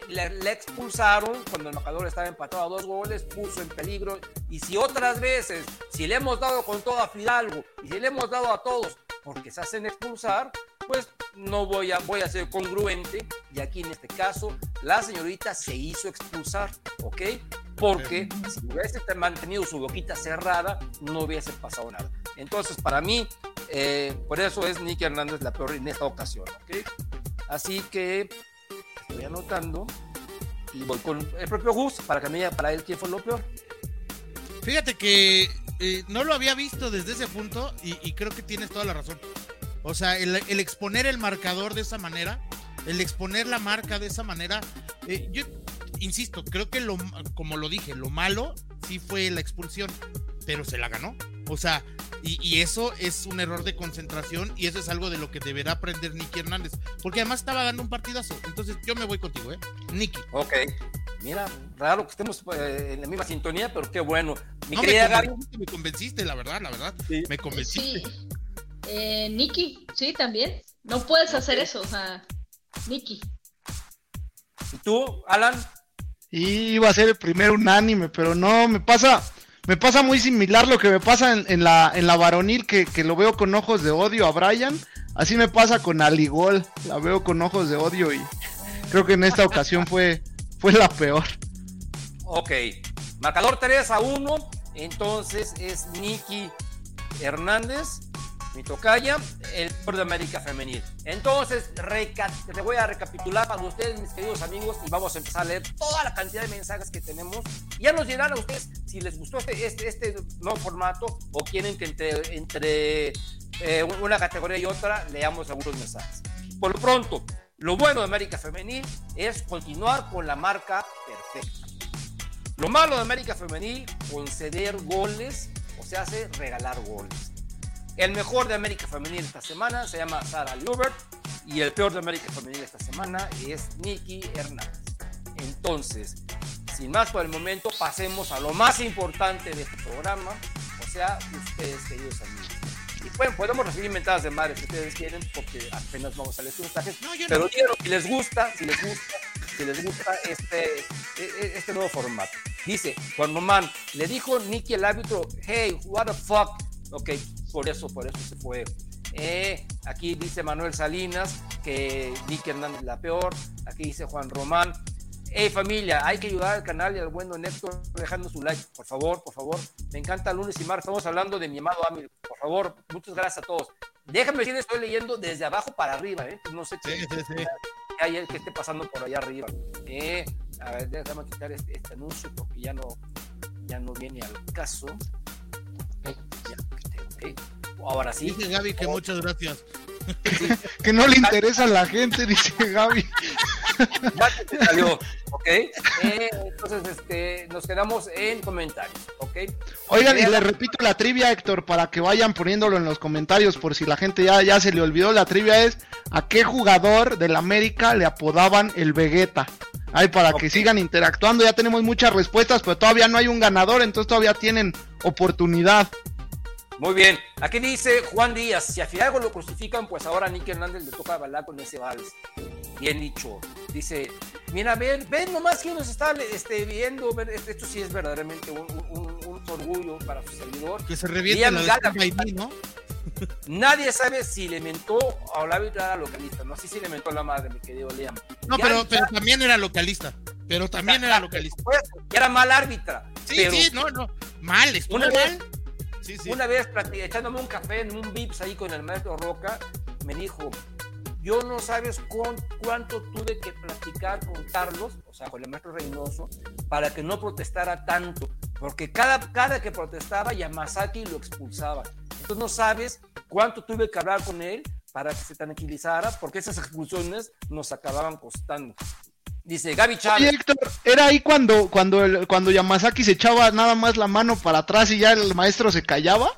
expulsaron cuando el marcador estaba empatado a dos goles, puso en peligro. Y si otras veces, si le hemos dado con todo a Fidalgo y si le hemos dado a todos porque se hacen expulsar, pues no voy a, voy a ser congruente. Y aquí en este caso, la señorita se hizo expulsar, ¿ok? Porque si hubiese mantenido su boquita cerrada, no hubiese pasado nada. Entonces, para mí, eh, por eso es Nicky Hernández la peor en esta ocasión, ¿ok? Así que estoy anotando y voy con el propio Gus para que me diga para él quién fue lo peor. Fíjate que eh, no lo había visto desde ese punto y, y creo que tienes toda la razón. O sea, el, el, exponer el marcador de esa manera, el exponer la marca de esa manera, eh, yo insisto, creo que lo, como lo dije, lo malo sí fue la expulsión, pero se la ganó. O sea, y, y, eso es un error de concentración y eso es algo de lo que deberá aprender Nicky Hernández, porque además estaba dando un partidazo. Entonces yo me voy contigo, ¿eh? Nicky. Ok. Mira, raro que estemos eh, en la misma sintonía, pero qué bueno. Mi no, querida me, Gaby. me convenciste, la verdad, la verdad. Sí. Me convenciste. Sí. Eh, Nicky, sí, también. No puedes okay. hacer eso, o sea, Nicky. ¿Y tú, Alan? Y iba a ser el primer unánime, pero no, me pasa, me pasa muy similar lo que me pasa en, la, en la varonil, que, que, lo veo con ojos de odio a Brian. Así me pasa con Aligol, la veo con ojos de odio y creo que en esta ocasión fue, fue la peor. Ok, marcador 3 a 1, entonces es Nicky Hernández mi tocaya, el Tour de América Femenil. Entonces, te voy a recapitular para ustedes, mis queridos amigos, y vamos a empezar a leer toda la cantidad de mensajes que tenemos. Ya nos dirán a ustedes si les gustó este, este, este nuevo formato o quieren que entre, entre eh, una categoría y otra leamos algunos mensajes. Por lo pronto, lo bueno de América Femenil es continuar con la marca perfecta. Lo malo de América Femenil, conceder goles, o se hace regalar goles. El mejor de América Femenil esta semana se llama Sara Lubert y el peor de América Femenil esta semana es Nicky Hernández. Entonces, sin más por el momento, pasemos a lo más importante de este programa, o sea, ustedes, queridos amigos. Y bueno, podemos recibir mentadas de madre si ustedes quieren, porque apenas vamos a leer sus mensajes. No, pero no. quiero, si les gusta, si les gusta, si les gusta este, este nuevo formato. Dice, Juan Román, le dijo Nicky el árbitro, hey, what the fuck. Ok, por eso, por eso se fue. Eh, aquí dice Manuel Salinas que Nicky Hernández la peor. Aquí dice Juan Román. Hey familia, hay que ayudar al canal y al buen don Héctor dejando su like, por favor, por favor. Me encanta lunes y martes. Estamos hablando de mi amado Amil. Por favor, muchas gracias a todos. Déjame decir, estoy leyendo desde abajo para arriba, ¿eh? No sé qué, sí, sí, sí. qué hay que esté pasando por allá arriba. Eh, a ver, déjame quitar este, este, anuncio porque ya no, ya no viene al caso. Ya, okay. Ahora sí. Dice Gaby que muchas gracias. Sí. que no le interesa a la gente, dice Gaby. Ya salió, ¿ok? Eh, entonces, este, nos quedamos en comentarios, ¿ok? Oigan, y les repito la trivia, Héctor, para que vayan poniéndolo en los comentarios, por si la gente ya, ya se le olvidó. La trivia es: ¿a qué jugador del América le apodaban el Vegeta? Ay, para okay. que sigan interactuando, ya tenemos muchas respuestas, pero todavía no hay un ganador, entonces todavía tienen oportunidad. Muy bien, aquí dice Juan Díaz, si a Fidalgo lo crucifican, pues ahora a Nicky Hernández le toca bailar con ese vals. Bien dicho. Dice, mira, ven, ven nomás quién nos está este, viendo, esto sí es verdaderamente un, un, un orgullo para su servidor. Que se reviente la Gala, ¿no? Nadie sabe si le mentó a la árbitra localista, no sé si le mentó a la madre, mi querido Liam. No, pero, pero, también era localista, pero también era localista. Pues, era mal árbitra. Sí, pero, sí, no, no, mal, estuvo mal. Vez, Una vez echándome un café en un Vips ahí con el maestro Roca, me dijo, yo no sabes con, cuánto tuve que platicar con Carlos, o sea, con el maestro Reynoso, para que no protestara tanto, porque cada, cada que protestaba Yamazaki lo expulsaba. Entonces no sabes cuánto tuve que hablar con él para que se tranquilizara, porque esas expulsiones nos acababan costando. Dice Gaby Chávez. Oye, Héctor, era ahí cuando, cuando, el, cuando Yamazaki se echaba nada más la mano para atrás y ya el maestro se callaba.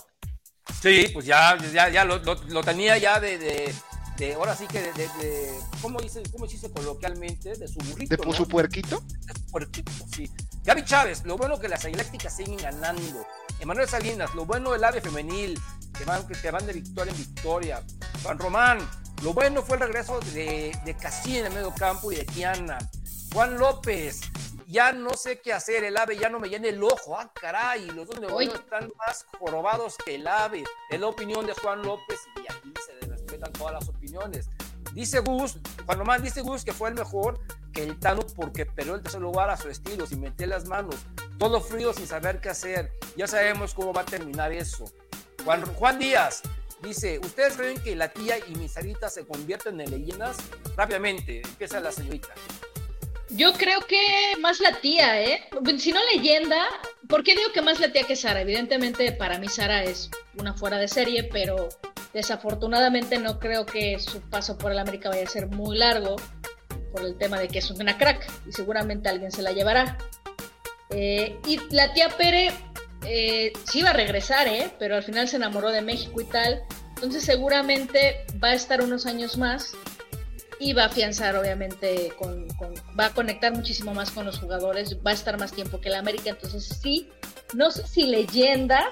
Sí, pues ya, ya, ya lo, lo, lo tenía ya de, de, de, ahora sí que de, ¿cómo dice, cómo se dice coloquialmente? De su burrito. ¿De ¿no? su puerquito? De su puerquito, sí. Gaby Chávez, lo bueno que las eléctricas siguen ganando. Emanuel Salinas, lo bueno del ave femenil, que van, que van de victoria en victoria. Juan Román, lo bueno fue el regreso de, de en el medio campo y de Kiana. Juan López, ya no sé qué hacer, el ave ya no me llena el ojo. Ah, caray, los dos neuronas están más jorobados que el ave. Es la opinión de Juan López y aquí se respetan todas las opiniones. Dice Gus, Juan Román dice Gus que fue el mejor que el Tano porque perdió el tercer lugar a su estilo, sin meter las manos, todo frío sin saber qué hacer. Ya sabemos cómo va a terminar eso. Juan, Juan Díaz dice, ¿ustedes creen que la tía y Misarita se convierten en leyendas? Rápidamente, empieza la señorita. Yo creo que más la tía, ¿eh? Si no leyenda, ¿por qué digo que más la tía que Sara? Evidentemente para mí Sara es una fuera de serie, pero desafortunadamente no creo que su paso por el América vaya a ser muy largo por el tema de que es una crack y seguramente alguien se la llevará. Eh, y la tía Pere eh, sí va a regresar, ¿eh? Pero al final se enamoró de México y tal. Entonces seguramente va a estar unos años más y va a afianzar obviamente con, va a conectar muchísimo más con los jugadores, va a estar más tiempo que la América, entonces sí, no sé si leyenda,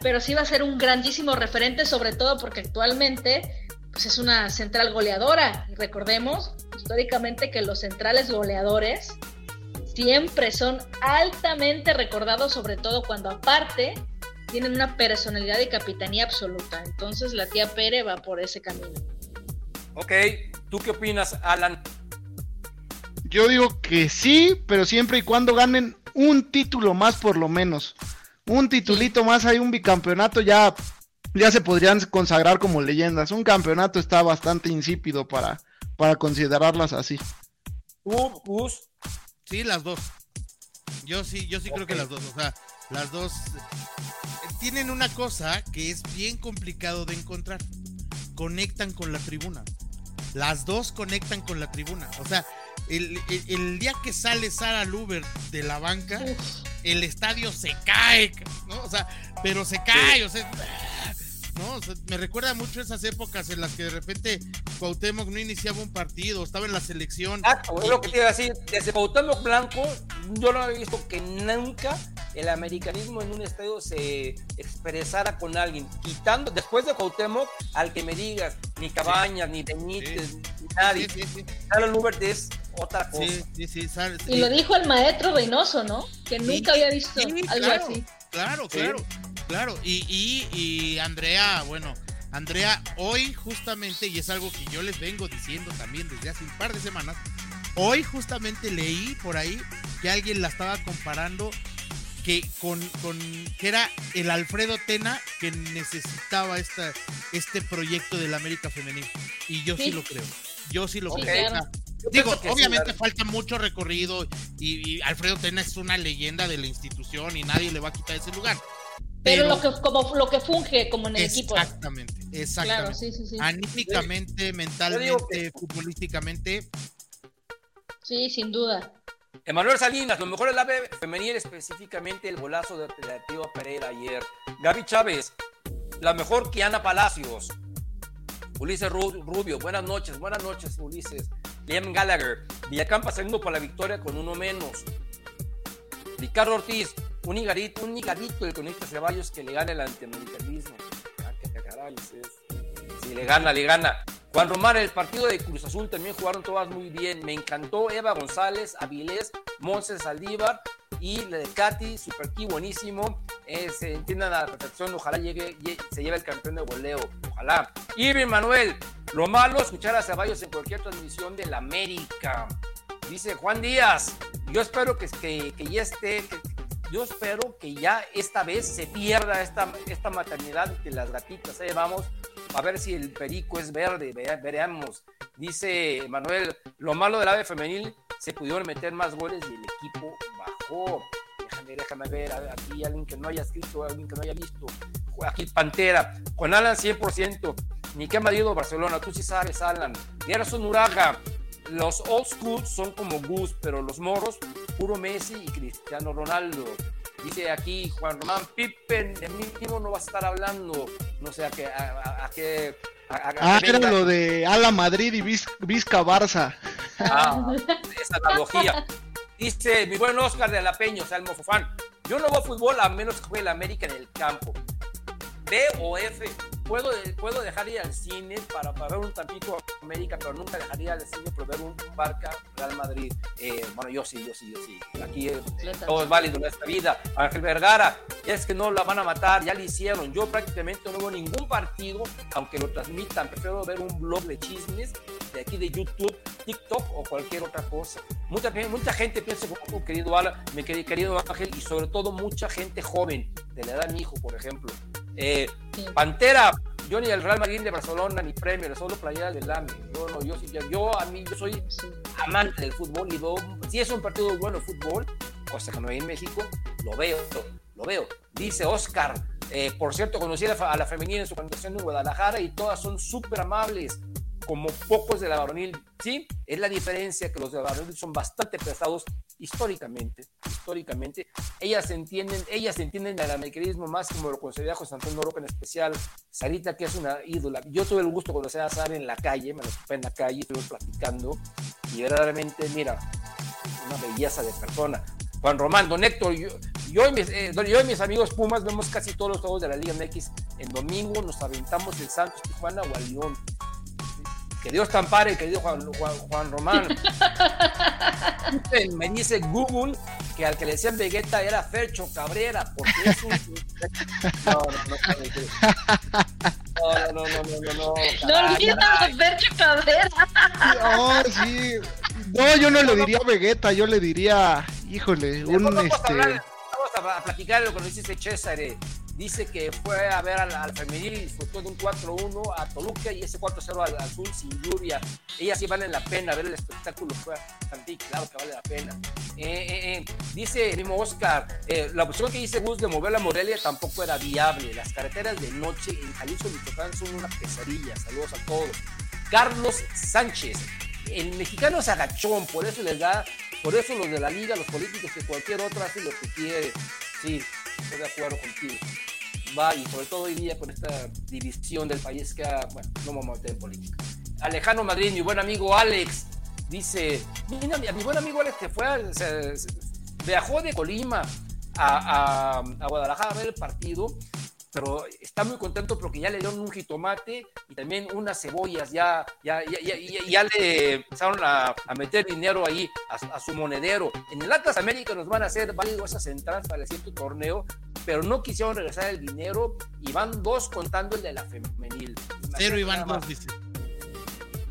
pero sí va a ser un grandísimo referente, sobre todo porque actualmente pues es una central goleadora. Y recordemos históricamente que los centrales goleadores siempre son altamente recordados, sobre todo cuando aparte tienen una personalidad y capitanía absoluta. Entonces la tía Pere va por ese camino. Ok, ¿tú qué opinas, Alan? Yo digo que sí, pero siempre y cuando ganen un título más por lo menos. Un titulito más, hay un bicampeonato ya, ya se podrían consagrar como leyendas. Un campeonato está bastante insípido para, para considerarlas así. ¿Tú, Gus? Sí, las dos. Yo sí, yo sí creo que las dos. O sea, las dos eh, tienen una cosa que es bien complicado de encontrar. Conectan con la tribuna. Las dos conectan con la tribuna. O sea, el, día que sale Sara Luber de la banca, el estadio se cae, ¿no? O sea, pero se cae, o sea, ¿no? me recuerda mucho esas épocas en las que de repente Cuauhtémoc no iniciaba un partido, estaba en la selección. Exacto, es lo que te iba a decir. Desde Cuauhtémoc Blanco, yo no había visto que nunca el americanismo en un estadio se expresara con alguien, quitando después de Cuauhtémoc al que me digas, ni Cabañas, ni Benítez, ni nadie. Sara Lubert es otra cosa. y lo dijo el maestro Reynoso, ¿no? Que nunca había visto algo así. Claro, claro. Claro, y, y, Andrea, bueno, Andrea, hoy justamente, y es algo que yo les vengo diciendo también desde hace un par de semanas, hoy justamente leí por ahí que alguien la estaba comparando que con, con que era el Alfredo Tena que necesitaba esta, este proyecto del América Femenil. Y yo sí, lo creo. Yo sí lo creo. Digo, obviamente falta mucho recorrido y, y, Alfredo Tena es una leyenda de la institución y nadie le va a quitar ese lugar. Pero, lo que como lo que funge como en el equipo. Exactamente, exactamente. Anímicamente, mentalmente, futbolísticamente. Sí, sin duda. Emanuel Salinas, lo mejor es la femenil, específicamente el golazo de Teo Pereira ayer. Gaby Chávez, la mejor que Ana Palacios. Ulises Rubio, buenas noches, buenas noches, Ulises. Liam Gallagher, Villacampa saliendo por la victoria con uno menos. Ricardo Ortiz, un higarito, un higarito el conecta Ceballos que le gana el antiamericalismo. Ah, si le gana, le gana. Juan Román, el partido de Cruz Azul también jugaron todas muy bien. Me encantó Eva González, Avilés, Monses Saldívar y la de Katy, super key, buenísimo. Eh, se entiendan la perfección. Ojalá llegue, se lleve el campeón de goleo. Ojalá. Irving Manuel, lo malo escuchar a Ceballos en cualquier transmisión de la América. Dice Juan Díaz, yo espero que, que, que ya esté, yo espero que ya esta vez se pierda esta, esta maternidad de las gatitas. ¿eh? Vamos a ver si el perico es verde, veremos. Dice Manuel, lo malo del ave femenil, se pudieron meter más goles y el equipo bajó. Déjame, déjame ver, aquí alguien que no haya escrito, alguien que no haya visto. Aquí Pantera, con Alan 100%, ni que o Barcelona, tú sí sabes, Alan. Gerson Uraga, los old school son como Gus, pero los morros, puro Messi y Cristiano Ronaldo. Dice aquí Juan Román Pippen, de mínimo no va a estar hablando, no sé a qué. A, qué ah, era lo de Ala Madrid y Vizca Barça. Ah, esa analogía. Dice mi buen Oscar de Alapeño, Salmo Fofán. Yo no voy a fútbol a menos que juegue el América en el campo. B o F, puedo, puedo dejar ir al cine para, para ver un Tampico América, pero nunca dejaría al cine por ver un Barca Real Madrid. Eh, bueno, yo sí, yo sí, yo sí. Aquí eh, todo es válido en esta vida. Ángel Vergara, es que no la van a matar, ya lo hicieron. Yo prácticamente no veo ningún partido, aunque lo transmitan. Prefiero ver un blog de chismes de aquí de YouTube, TikTok o cualquier otra cosa. Mucha, mucha gente piensa como querido Ala, mi querido Ángel, y sobre todo mucha gente joven, de la edad de mi hijo, por ejemplo. Eh, Pantera, yo ni el Real Madrid de Barcelona ni Premier, solo playera del AME. Yo, no, yo, yo, a mí, yo soy amante del fútbol y veo, si es un partido bueno de fútbol, cosa que no hay en México, lo veo, lo veo. Dice Oscar, eh, por cierto, conocí a la, femenina en su presentación en Guadalajara y todas son súper amables como pocos de la varonil, sí, es la diferencia que los de la varonil son bastante pesados históricamente, históricamente, ellas entienden, ellas entienden el americanismo más como lo considera José Antonio Roca en especial, Sarita que es una ídola, yo tuve el gusto de conocer a Sara en la calle, me lo topé en la calle, estuvimos platicando, y verdaderamente, mira, una belleza de persona, Juan Román, Don Héctor, yo, yo, y mis, eh, amigos Pumas vemos casi todos los juegos de la Liga MX. En domingo nos aventamos el Santos Tijuana o al León. Que Dios te ampare, querido Juan, Juan, Juan Román. Me dice Google que al que le decían Vegeta era Fercho Cabrera, porque es un. No, no, no, no, no, no, no, no. No olvides a Fercho Cabrera. No, sí. No, yo no le diría Vegeta, yo le diría, híjole, un vamos este. A hablar, vamos a platicar lo que nos dice César dice que fue a ver al, al femenil y disfrutó de un 4-1 a Toluca y ese 4-0 al azul sin lluvia. Ellas sí valen la pena, ver el espectáculo fue bastante claro que vale la pena. Eh, eh, eh, dice el Oscar, la opción que dice Gus de mover la Morelia tampoco era viable. Las carreteras de noche en Jalisco y Michoacán son una pesadilla. Saludos a todos. Carlos Sánchez, el mexicano es agachón, por eso les da, por eso los de la liga, los políticos que cualquier otro hace lo que quiere. Sí, estoy de acuerdo contigo va y sobre todo hoy día con esta división del país que ha, bueno, no vamos a meter en política. Alejandro Madrid, mi buen amigo Alex, dice, mira, mi, buen amigo Alex que fue, se, viajó de Colima a, a, a, Guadalajara a ver el partido pero está muy contento porque ya le dieron un jitomate y también unas cebollas, ya, ya, ya, ya, ya le empezaron a, a, meter dinero ahí a, a, su monedero. En el Atlas América nos van a hacer válidos esas entradas para el siguiente torneo, pero no quisieron regresar el dinero y van dos contando el de la femenil. Cero y van dos, dice.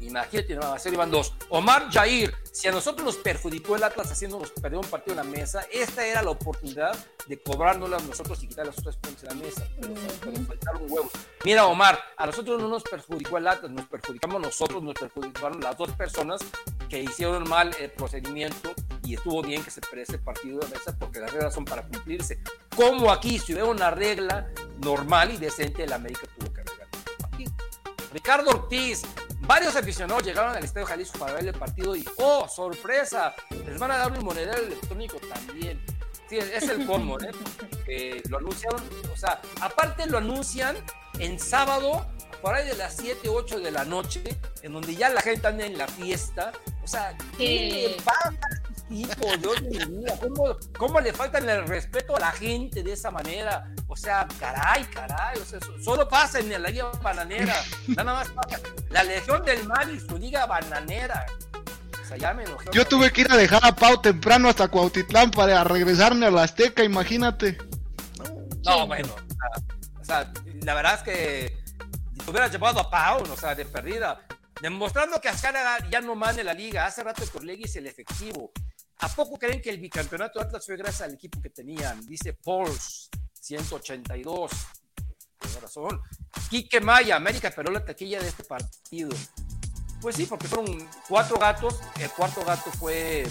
Imagínate, no, a cero y van dos. Omar Jair, si a nosotros nos perjudicó el Atlas haciéndonos perder un partido en la mesa, esta era la oportunidad de cobrárnoslas nosotros y quitar los otros puntos de la mesa. Pero, pero faltaron huevos. Mira, Omar, a nosotros no nos perjudicó el Atlas, nos perjudicamos nosotros, nos perjudicaron las dos personas que hicieron mal el procedimiento y estuvo bien que se perdiera ese partido de mesa porque las reglas son para cumplirse. Como aquí, si hubiera una regla normal y decente, el América tuvo que arreglar. Aquí. Ricardo Ortiz, Varios aficionados llegaron al Estadio Jalisco para ver el partido y, ¡oh, sorpresa! Les van a dar un monedero electrónico también. Sí, es el colmo, ¿eh? Eh, lo anunciaron, o sea, aparte lo anuncian en sábado, por ahí de las 7, 8 de la noche, en donde ya la gente anda en la fiesta. O sea, ¿qué le pasa tipo, Dios mío, ¿cómo, ¿cómo, le faltan el respeto a la gente de esa manera? O sea, caray, caray, o sea, solo pasa en la liga bananera, nada más pasa. La Legión del Mar y su liga bananera. O sea, ya me enojé. Yo tuve que ir a dejar a Pau temprano hasta Cuautitlán para regresarme a la Azteca, imagínate. No, bueno, o sea, la verdad es que si hubieras llevado a Pau, o sea, de perdida, demostrando que Azcárraga ya no manda la liga. Hace rato Corlegui es el efectivo. ¿A poco creen que el bicampeonato de Atlas fue gracias al equipo que tenían? Dice Pauls, 182. Tiene razón. Quique Maya, América pero la taquilla de este partido. Pues sí, porque fueron cuatro gatos. El cuarto gato fue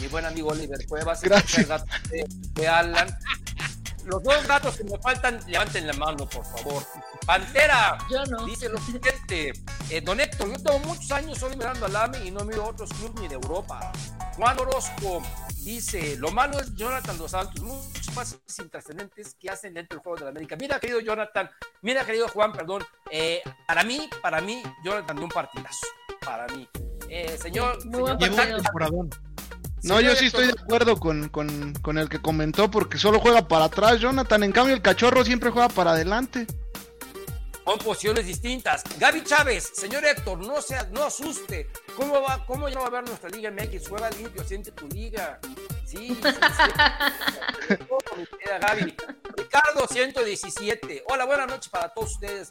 mi buen amigo Oliver Cuevas. Gracias. El gato fue, fue Alan. Los dos gatos que me faltan, levanten la mano, por favor. Pantera, Yo no. dice lo siguiente. Eh, don Héctor, yo tengo muchos años solo mirando al AME y no miro otros clubes ni de Europa. Juan Orozco dice, lo malo es Jonathan Dos Santos, muchos pasos intrascendentes que hacen dentro del juego de la América. Mira, querido Jonathan, mira, querido Juan, perdón, eh, para mí, para mí, Jonathan dio un partidazo, para mí. Eh, señor, Muy buen señor. Pantera, No, yo sí estoy de acuerdo con, con, con el que comentó porque solo juega para atrás Jonathan. En cambio, el cachorro siempre juega para adelante. Son posiciones distintas. Gaby Chávez, señor Héctor, no sea, no asuste. ¿Cómo va, cómo ya va a ver nuestra Liga MX? Juega limpio, siente tu liga. Sí, sí, sí. Gaby. Ricardo 117. Hola, buenas noches para todos ustedes.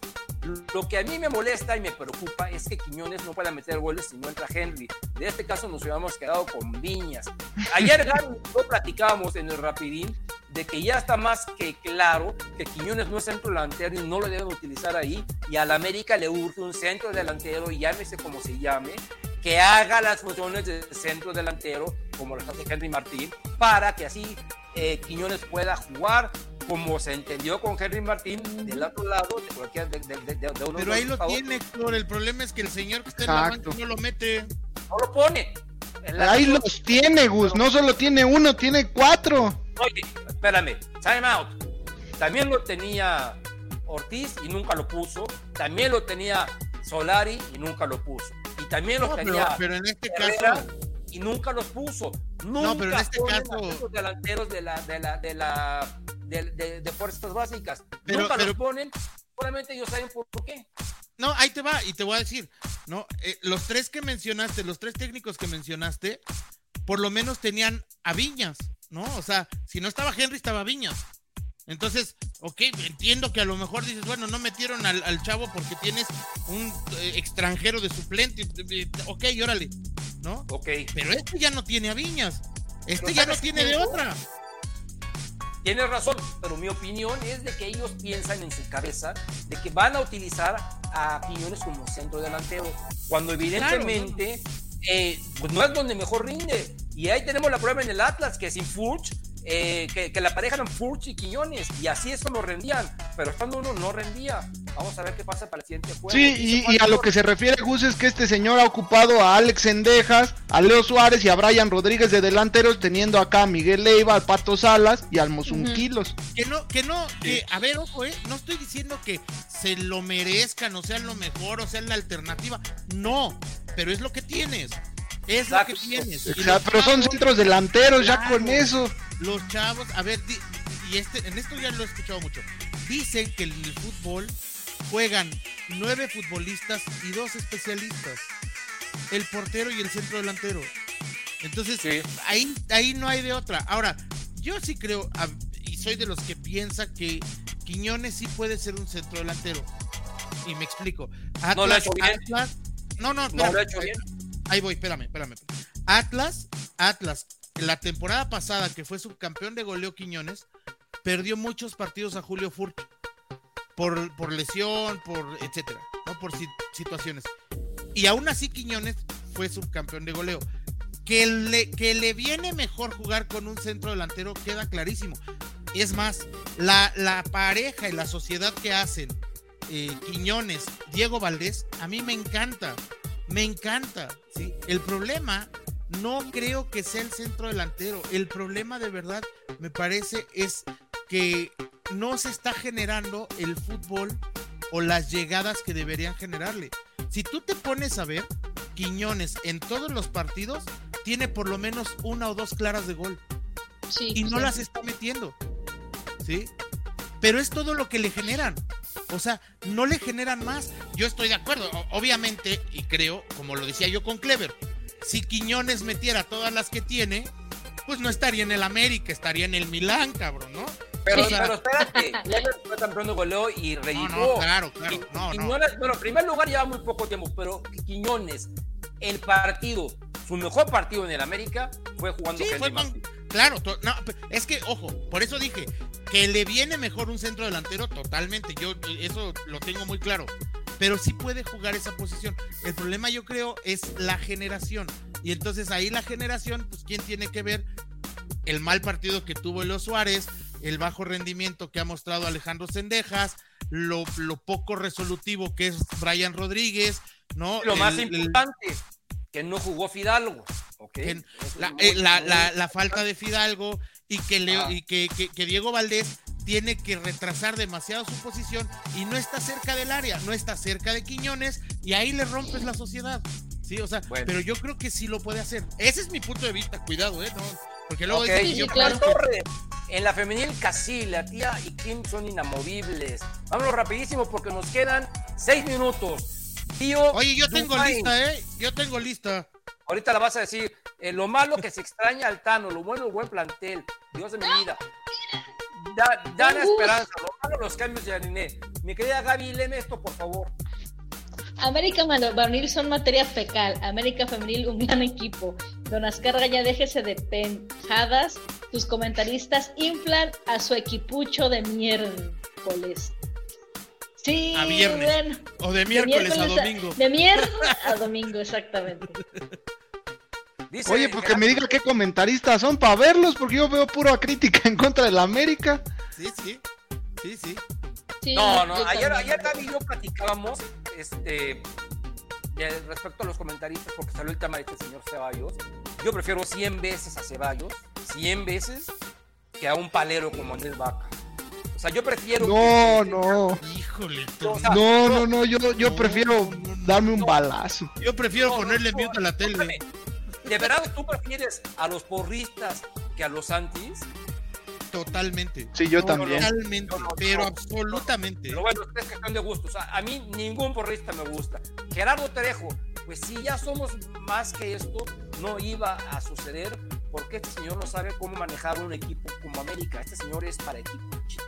Lo que a mí me molesta y me preocupa es que Quiñones no pueda meter goles si no entra Henry. De este caso nos hubiéramos quedado con Viñas. Ayer, Gaby, lo platicábamos en el Rapidín de que ya está más que claro que Quiñones no es centro delantero y no lo deben utilizar ahí. Y al América le urge un centro delantero, llámese como se llame, que haga las funciones de centro delantero, como lo hace Henry Martín, para que así eh, Quiñones pueda jugar como se entendió con Henry Martín del otro lado de cualquier de, de, de, de uno Pero ahí lo tiene, Héctor. El problema es que el señor que está en la banca no lo mete. No lo pone. Ahí los tiene, Gus. No solo tiene uno, tiene cuatro. Oye, espérame. Time out. También lo tenía Ortiz y nunca lo puso. También lo tenía Solari y nunca lo puso. Y también lo No, pero, tenía pero en este Herrera caso, y nunca los puso. Nunca No, pero en este caso- a esos delanteros de la de la de la de, de- de fuerzas básicas. Pero- nunca pero- los ponen. Solamente ellos saben por qué. no, ahí te va y te voy a decir, no, Eh, los tres que mencionaste, los tres técnicos que mencionaste, por lo menos tenían a Viñas, ¿no? O sea, si no estaba Henry, estaba Viñas. Entonces, ok, entiendo que a lo mejor dices, bueno, no metieron al, al chavo porque tienes un eh, extranjero de suplente. Ok, órale, ¿no? Ok. Pero este ya no tiene a Viñas. Este ya no ¿sabes tiene de no? otra. Tienes razón, pero mi opinión es de que ellos piensan en su cabeza de que van a utilizar a Quiñones como centro delantero, cuando evidentemente eh, pues no es donde mejor rinde. Y ahí tenemos la prueba en el Atlas, que sin Furch, eh, que, que la pareja eran Furch y Quiñones, y así es como rendían, pero estando uno no rendía. Vamos a ver qué pasa para el siguiente juego. Sí, y, y a lo que se refiere Gus es que este señor ha ocupado a Alex Endejas, a Leo Suárez y a Brian Rodríguez de delanteros, teniendo acá a Miguel Leiva, al Pato Salas y al Mosunquilos. Que no, que no, que, a ver, ojo, eh, no estoy diciendo que se lo merezcan o sean lo mejor o sean la alternativa. No, pero es lo que tienes. Es Exacto. lo que tienes. Exacto, pero son centros delanteros ya con eso. Los chavos, a ver, di- y este, en esto ya lo he escuchado mucho. Dicen que en el fútbol juegan nueve futbolistas y dos especialistas. El portero y el centro delantero. Entonces, Sí. ahí, ahí no hay de otra. Ahora, yo sí creo, a- y soy de los que piensa que Quiñones sí puede ser un centro delantero. Y me explico. Atlas, No lo ha hecho bien. Atlas- no, no, No lo ha hecho bien. Ahí voy, espérame, espérame. Atlas, Atlas, la temporada pasada que fue subcampeón de goleo Quiñones, perdió muchos partidos a Julio Furch por, por lesión, por etcétera, ¿no? Por si- situaciones. Y aún así Quiñones fue subcampeón de goleo. Que le, que le viene mejor jugar con un centro delantero queda clarísimo. Es más, la, la pareja y la sociedad que hacen eh, Quiñones, Diego Valdés, a mí me encanta. Me encanta. ¿Sí? El problema no creo que sea el centro delantero. El problema de verdad, me parece, es que no se está generando el fútbol o las llegadas que deberían generarle. Si tú te pones a ver, Quiñones en todos los partidos tiene por lo menos una o dos claras de gol Sí, y no sí. las está metiendo. ¿Sí? Pero es todo lo que le generan. O sea, no le generan más. Yo estoy de acuerdo, obviamente, y creo, como lo decía yo con Clever, si Quiñones metiera todas las que tiene, pues no estaría en el América, estaría en el Milán, cabrón, ¿no? Pero, sea- pero espérate, ya fue campeón de goleo y No, reeditó. no, claro, claro. Qui- No, no. Bueno, en primer lugar lleva muy poco tiempo, pero Quiñones, el partido, su mejor partido en el América fue jugando Sí, fue con-. Claro, to- no, pe- es que, ojo, por eso dije que le viene mejor un centro delantero totalmente. Yo eso lo tengo muy claro. Pero sí puede jugar esa posición. El problema, yo creo, es la generación. Y entonces ahí la generación, pues, ¿quién tiene que ver? El mal partido que tuvo Leo Suárez, el bajo rendimiento que ha mostrado Alejandro Sendejas, lo, lo poco resolutivo que es Brian Rodríguez, ¿no? Lo más el- importante, que no jugó Fidalgo. ¿ok? que Eso la, es eh, la- muy- la- la falta de Fidalgo y que, Leo- Ah. y que, que- que Diego Valdés tiene que retrasar demasiado su posición y no está cerca del área, no está cerca de Quiñones y ahí le rompes la sociedad. Sí, o sea, Bueno. pero yo creo que sí lo puede hacer. Ese es mi punto de vista, cuidado, ¿eh? No, porque luego dicen yo claro. En la femenil, casi la tía y Kim son inamovibles. Vámonos rapidísimo porque nos quedan seis minutos. Tío, Oye, yo tengo lista, ¿eh? Yo tengo lista. Ahorita la vas a decir. Eh, lo malo que se extraña al Tano, lo bueno el buen plantel. Dios de mi vida. Da, gusto. esperanza. Lo malo los cambios de Ariné. Mi querida Gaby, léeme esto, por favor. América Mano- Varonil son materia fecal. América Femenil un gran equipo. Don Azcárraga ya déjese de penjadas. Tus comentaristas inflan a su equipucho de miércoles. Sí, A viernes. bueno, O de de miércoles a domingo. De miércoles a domingo, exactamente. Dice, Oye, pues que me diga qué comentaristas son para verlos, porque yo veo pura crítica en contra de la América. Sí, sí. Sí, sí. Sí, No, no, ayer, también. ayer Gaby y yo platicábamos este, de- respecto a los comentaristas, porque salió el tema de este señor Ceballos. Yo prefiero 100 veces a Ceballos, 100 veces, que a un palero como Andrés Vaca. O sea, yo prefiero. No, que- no. Híjole. O sea, No, no, no, yo, yo No, prefiero no, no, darme un no. balazo. Yo prefiero ponerle no, mute a la tele. ¿De verdad tú prefieres a los porristas que a los antis? Totalmente. Sí, yo No, también. Totalmente. No, no, pero no. absolutamente. Pero bueno, es cuestión de gusto. O sea, a mí ningún porrista me gusta. Gerardo Trejo, pues si ya somos más que esto, no iba a suceder porque este señor no sabe cómo manejar un equipo como América. Este señor es para equipos chicos.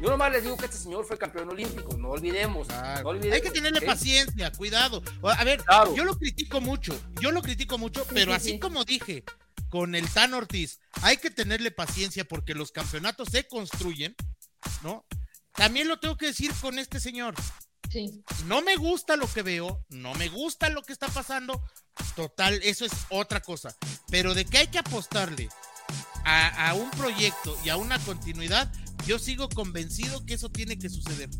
Yo nomás les digo que este señor fue campeón olímpico, no olvidemos. Claro. no olvidemos, Hay que tenerle paciencia, cuidado. A ver, Claro. yo lo critico mucho, yo lo critico mucho, pero sí, así sí. como dije con el Tan Ortiz, hay que tenerle paciencia porque los campeonatos se construyen, ¿no? También lo tengo que decir con este señor. Sí. No me gusta lo que veo, no me gusta lo que está pasando. Total, eso es otra cosa. Pero de que hay que apostarle a, a un proyecto y a una continuidad, yo sigo convencido que eso tiene que suceder.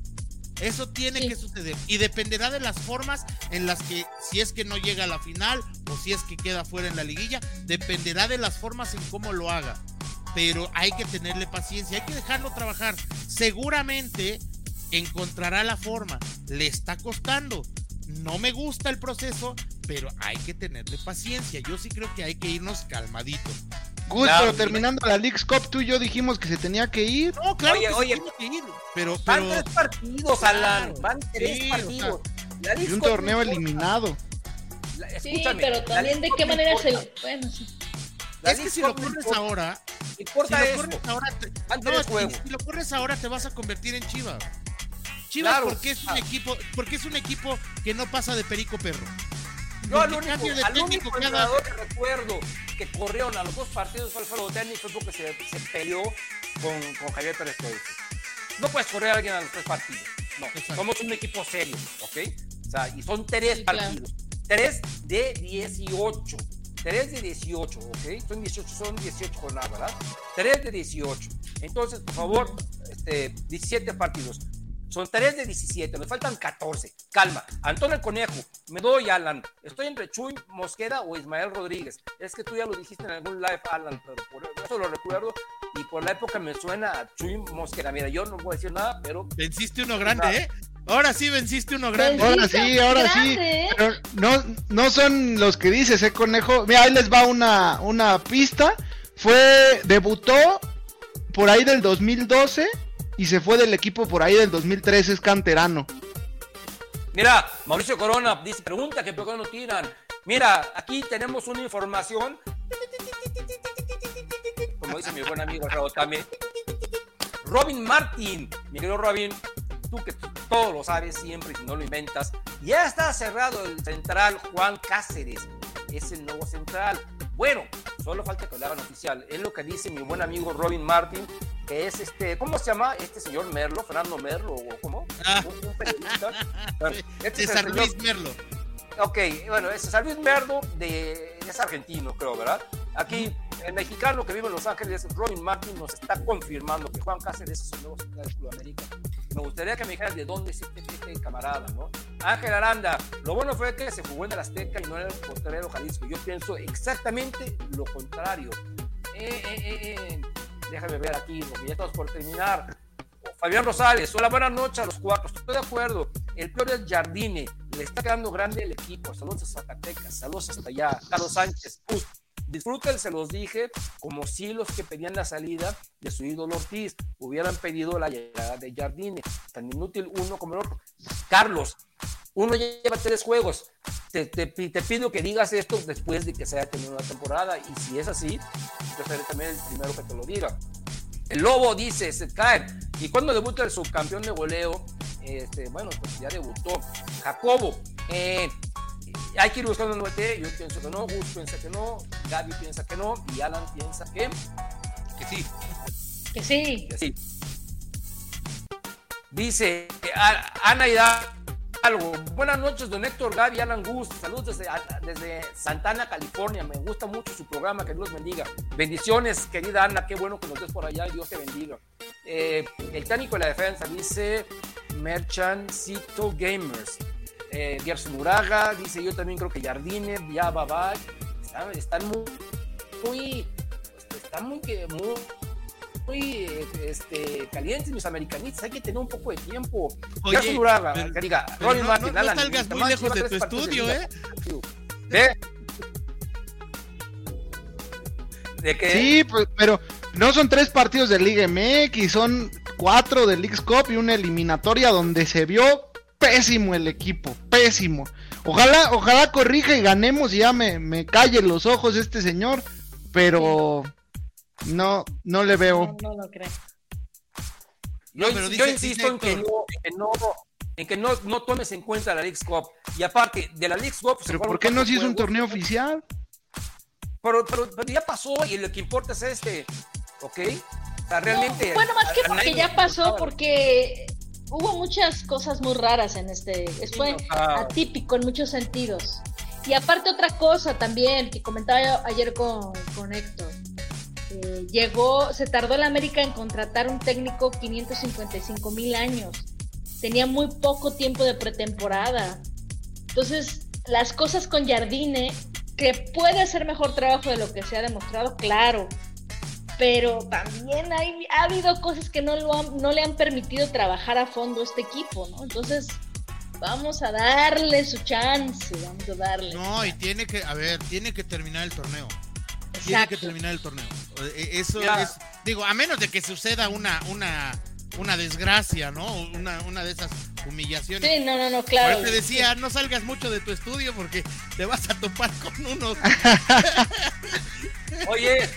Eso tiene Sí. que suceder. Y dependerá de las formas en las que, si es que no llega a la final o si es que queda fuera en la liguilla, dependerá de las formas en cómo lo haga. Pero hay que tenerle paciencia, hay que dejarlo trabajar. Seguramente encontrará la forma. Le está costando. No me gusta el proceso, pero hay que tenerle paciencia. Yo sí creo que hay que irnos calmaditos. Gus, Claro, pero sí. terminando la League's Cup, tú y yo dijimos que se tenía que ir. No, claro Oye, que oye. tiene que ir, pero, Van pero tres partidos, Alan. Van tres Sí, o partidos. La Y un torneo eliminado. La- Sí, pero también de qué manera se. Bueno, sí. La es que si lo corres importa. ahora, si Importa lo eso. corres ahora, te, Van no, si- si lo corres ahora te vas a convertir en Chivas. Chivas Claro. porque es un Ah. equipo, porque es un equipo que no pasa de perico perro. Yo al único, al único entrenador que recuerdo que corrieron a los dos partidos fue Alfredo Tenny, fue porque se, se peleó con, con Javier Pérez. No puedes correr a alguien a los tres partidos. No, Exacto. somos un equipo serio, ¿ok? O sea, y son tres Sí, claro. partidos. Tres de 18. Tres de 18, ¿ok? Son 18, son 18 jornadas, ¿verdad? Tres de 18. Entonces, por favor, este, 17 partidos. Son 3 de 17, nos faltan 14. Calma. Antonio el Conejo, me doy Alan. Estoy entre Chuy Mosqueda o Ismael Rodríguez. Es que tú ya lo dijiste en algún live, Alan, pero por eso lo recuerdo. Y por la época me suena a Chuy Mosqueda. Mira, yo no voy a decir nada, pero Venciste uno grande, Nada. ¿eh? Ahora sí venciste uno grande. Ahora sí, ahora sí. grande, ¿eh? Pero no, no son los que dices, eh, conejo. Mira, ahí les va una, una pista. Fue, debutó por ahí del 2012 y se fue del equipo por ahí del 2013, es canterano. Mira, Mauricio Corona dice, pregunta que por no tiran. Mira, aquí tenemos una información. Como dice mi buen amigo también. Robin Martin, mi querido Robin, tú que todo lo sabes siempre y no lo inventas, ya está cerrado el central Juan Cáceres. Es el nuevo central. Bueno, solo falta que lo hagan oficial. Es lo que dice mi buen amigo Robin Martin, que es este, ¿cómo se llama este señor Merlo? Fernando Merlo, ¿o cómo? Ah. Un, un periodista. Este es César señor- Luis Merlo. Ok, bueno, es César Luis Merlo, de, es argentino, creo, ¿verdad? Aquí, el mexicano que vive en Los Ángeles, Robin Martin, nos está confirmando que Juan Cáceres es el nuevo central del Club América. Me gustaría que me dijeras de dónde es este, este camarada, ¿no? Ángel Aranda, lo bueno fue que se jugó en el Azteca y no en el Potrero Jalisco. Yo pienso exactamente lo contrario. Eh, eh, eh, eh. Déjame ver aquí, ya estamos por terminar. Fabián Rosales, hola, buenas noches a los cuatro. Estoy de acuerdo. El peor es Jardine. Le está quedando grande el equipo. Saludos a Zacatecas. Saludos hasta allá. Carlos Sánchez. Uf, Disfruten, se los dije, como si los que pedían la salida de su ídolo Ortiz hubieran pedido la llegada de Jardine, tan inútil uno como el otro. Carlos, uno lleva tres juegos. Te, te, te, pido que digas esto después de que se haya terminado la temporada. Y si es así, yo seré también el primero que te lo diga. El Lobo dice, se cae. ¿Y cuando debuta el subcampeón de goleo? Este, bueno, pues ya debutó. Jacobo, eh, hay que ir buscando un 9 Yo pienso que no, Gus piensa que no, Gaby piensa que no, y Alan piensa que, que sí. Que sí. Que sí. Dice Ana algo. Buenas noches, don Héctor Gaby, Alan Gus. Saludos desde, desde, Santana, California. Me gusta mucho su programa. Que Dios los bendiga. Bendiciones, querida Ana. Qué bueno que nos des por allá Dios te bendiga. Eh, el técnico de la defensa dice Merchancito Gamers eh, Gerson Uraga, dice yo también creo que Jardine, ya va, están, muy, muy, están muy, muy, muy este, calientes mis americanistas, hay que tener un poco de tiempo. Oye, Gerson Uraga, que diga, Ronnie no, Martin, no, no salgas muy lejos de tu estudio, ¿eh? ¿De? ¿De qué? Sí, pues, pero no son tres partidos de Liga MX, son cuatro de League's Cup y una eliminatoria donde se vio pésimo el equipo, pésimo. Ojalá, ojalá corrija y ganemos y ya me, me calle los ojos este señor, pero no, no le veo. No, no lo creo. Yo, no, yo insisto en que, no, en que, no, en que no, no, tomes en cuenta la League Cup. Y aparte, de la League Cup... ¿Pero por qué no se hizo un torneo oficial? Pero, pero, pero, ya pasó y lo que importa es este, ¿ok? O sea, realmente... No, bueno, más que porque ya pasó, porque hubo muchas cosas muy raras en este, fue atípico en muchos sentidos. Y aparte otra cosa también que comentaba ayer con, con Héctor, eh, llegó, se tardó el América en contratar un técnico 555 mil años, tenía muy poco tiempo de pretemporada. Entonces, las cosas con Jardine, que puede hacer mejor trabajo de lo que se ha demostrado, claro, pero también hay, ha habido cosas que no, lo no le han permitido trabajar a fondo este equipo, ¿no? Entonces, vamos a darle su chance, vamos a darle. No, y tiene que, a ver, tiene que terminar el torneo. Tiene que terminar el torneo. E, eso es, digo, a menos de que suceda una, una, una desgracia, ¿no? Una, una de esas humillaciones. Sí, no, no, no, claro. te decía, no salgas mucho de tu estudio porque te vas a topar con unos. Oye,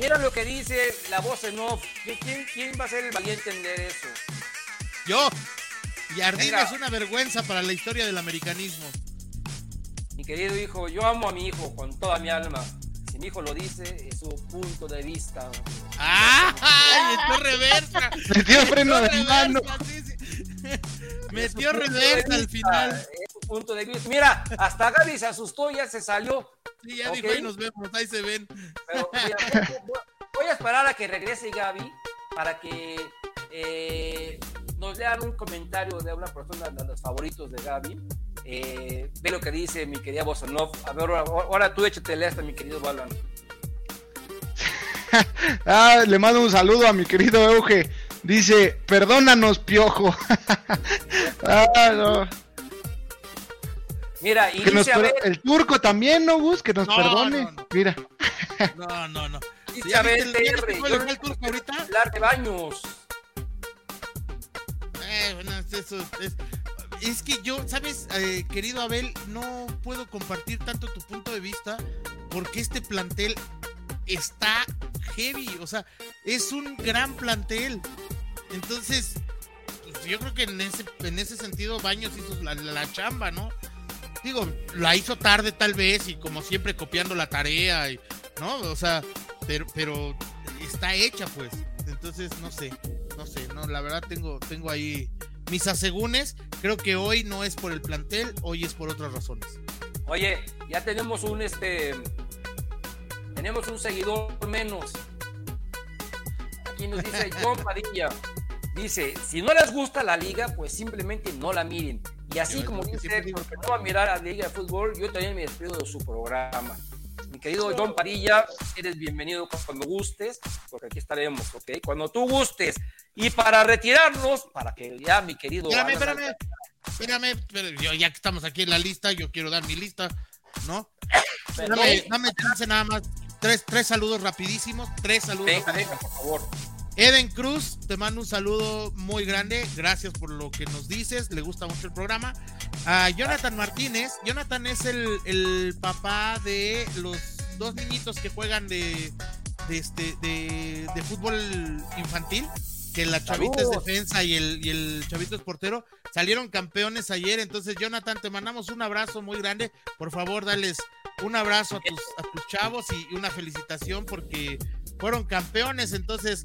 Mira lo que dice la voz en off. ¿Quién, quién va a ser el valiente en leer eso? Yo. Jardine es una vergüenza para la historia del americanismo. Mi querido hijo, yo amo a mi hijo con toda mi alma. Si mi hijo lo dice, es su punto de vista. ¡Ah! Metió reversa. Metió freno de mano. Metió reversa al final. Punto de vista. Mira, hasta Gaby se asustó, ya se salió. Sí, ya dijo, ahí nos vemos, ahí se ven. Pero, voy a esperar a que regrese Gaby para que eh, nos lean un comentario de una persona de los favoritos de Gaby. Eh, ve lo que dice mi querida Bosonov. A ver, ahora, tú échate esta, mi querido Balan. ah, le mando un saludo a mi querido Euge. Dice, perdónanos, piojo. ah, no. Mira, y que dice, nos, el turco también, ¿no, Gus? Que nos no, perdone. No, no. Mira. No, no, no. Dice, a ver, el, el turco ahorita? Hablar de baños. Eh, bueno, eso es, es que yo, ¿sabes, eh, querido Abel? No puedo compartir tanto tu punto de vista porque este plantel está heavy, o sea, es un gran plantel. Entonces, pues yo creo que en ese, en ese sentido Baños hizo la, la, chamba, ¿no? Digo, la hizo tarde tal vez y como siempre copiando la tarea, y, ¿no? O sea, pero, pero está hecha pues. Entonces, no sé, no sé, no, la verdad tengo, tengo ahí mis asegúnes. Creo que hoy no es por el plantel, hoy es por otras razones. Oye, ya tenemos un este tenemos un seguidor menos. Aquí nos dice John Padilla. Dice, si no les gusta la liga, pues simplemente no la miren. Y así como dice, porque no va a mirar a la liga de fútbol, yo también me despido de su programa. Mi querido John Padilla, eres bienvenido cuando gustes, porque aquí estaremos, ¿ok? Cuando tú gustes. Y para retirarnos, para que ya mi querido... Espérame, espérame, espérame, espérame, yo, ya que estamos aquí en la lista, yo quiero dar mi lista. ¿no? Pero- Dame, dame chance nada más. Tres, tres saludos rapidísimos. Tres saludos. Venga, venga, por favor. Eden Cruz, te mando un saludo muy grande. Gracias por lo que nos dices. Le gusta mucho el programa. A Jonathan Martínez. Jonathan es el, el papá de los dos niñitos que juegan de, de, este, de, de fútbol infantil. Que la chavita es defensa y el, y el chavito es portero. Salieron campeones ayer. Entonces, Jonathan, te mandamos un abrazo muy grande. Por favor, dales un abrazo a tus, a tus chavos y una felicitación porque fueron campeones. Entonces,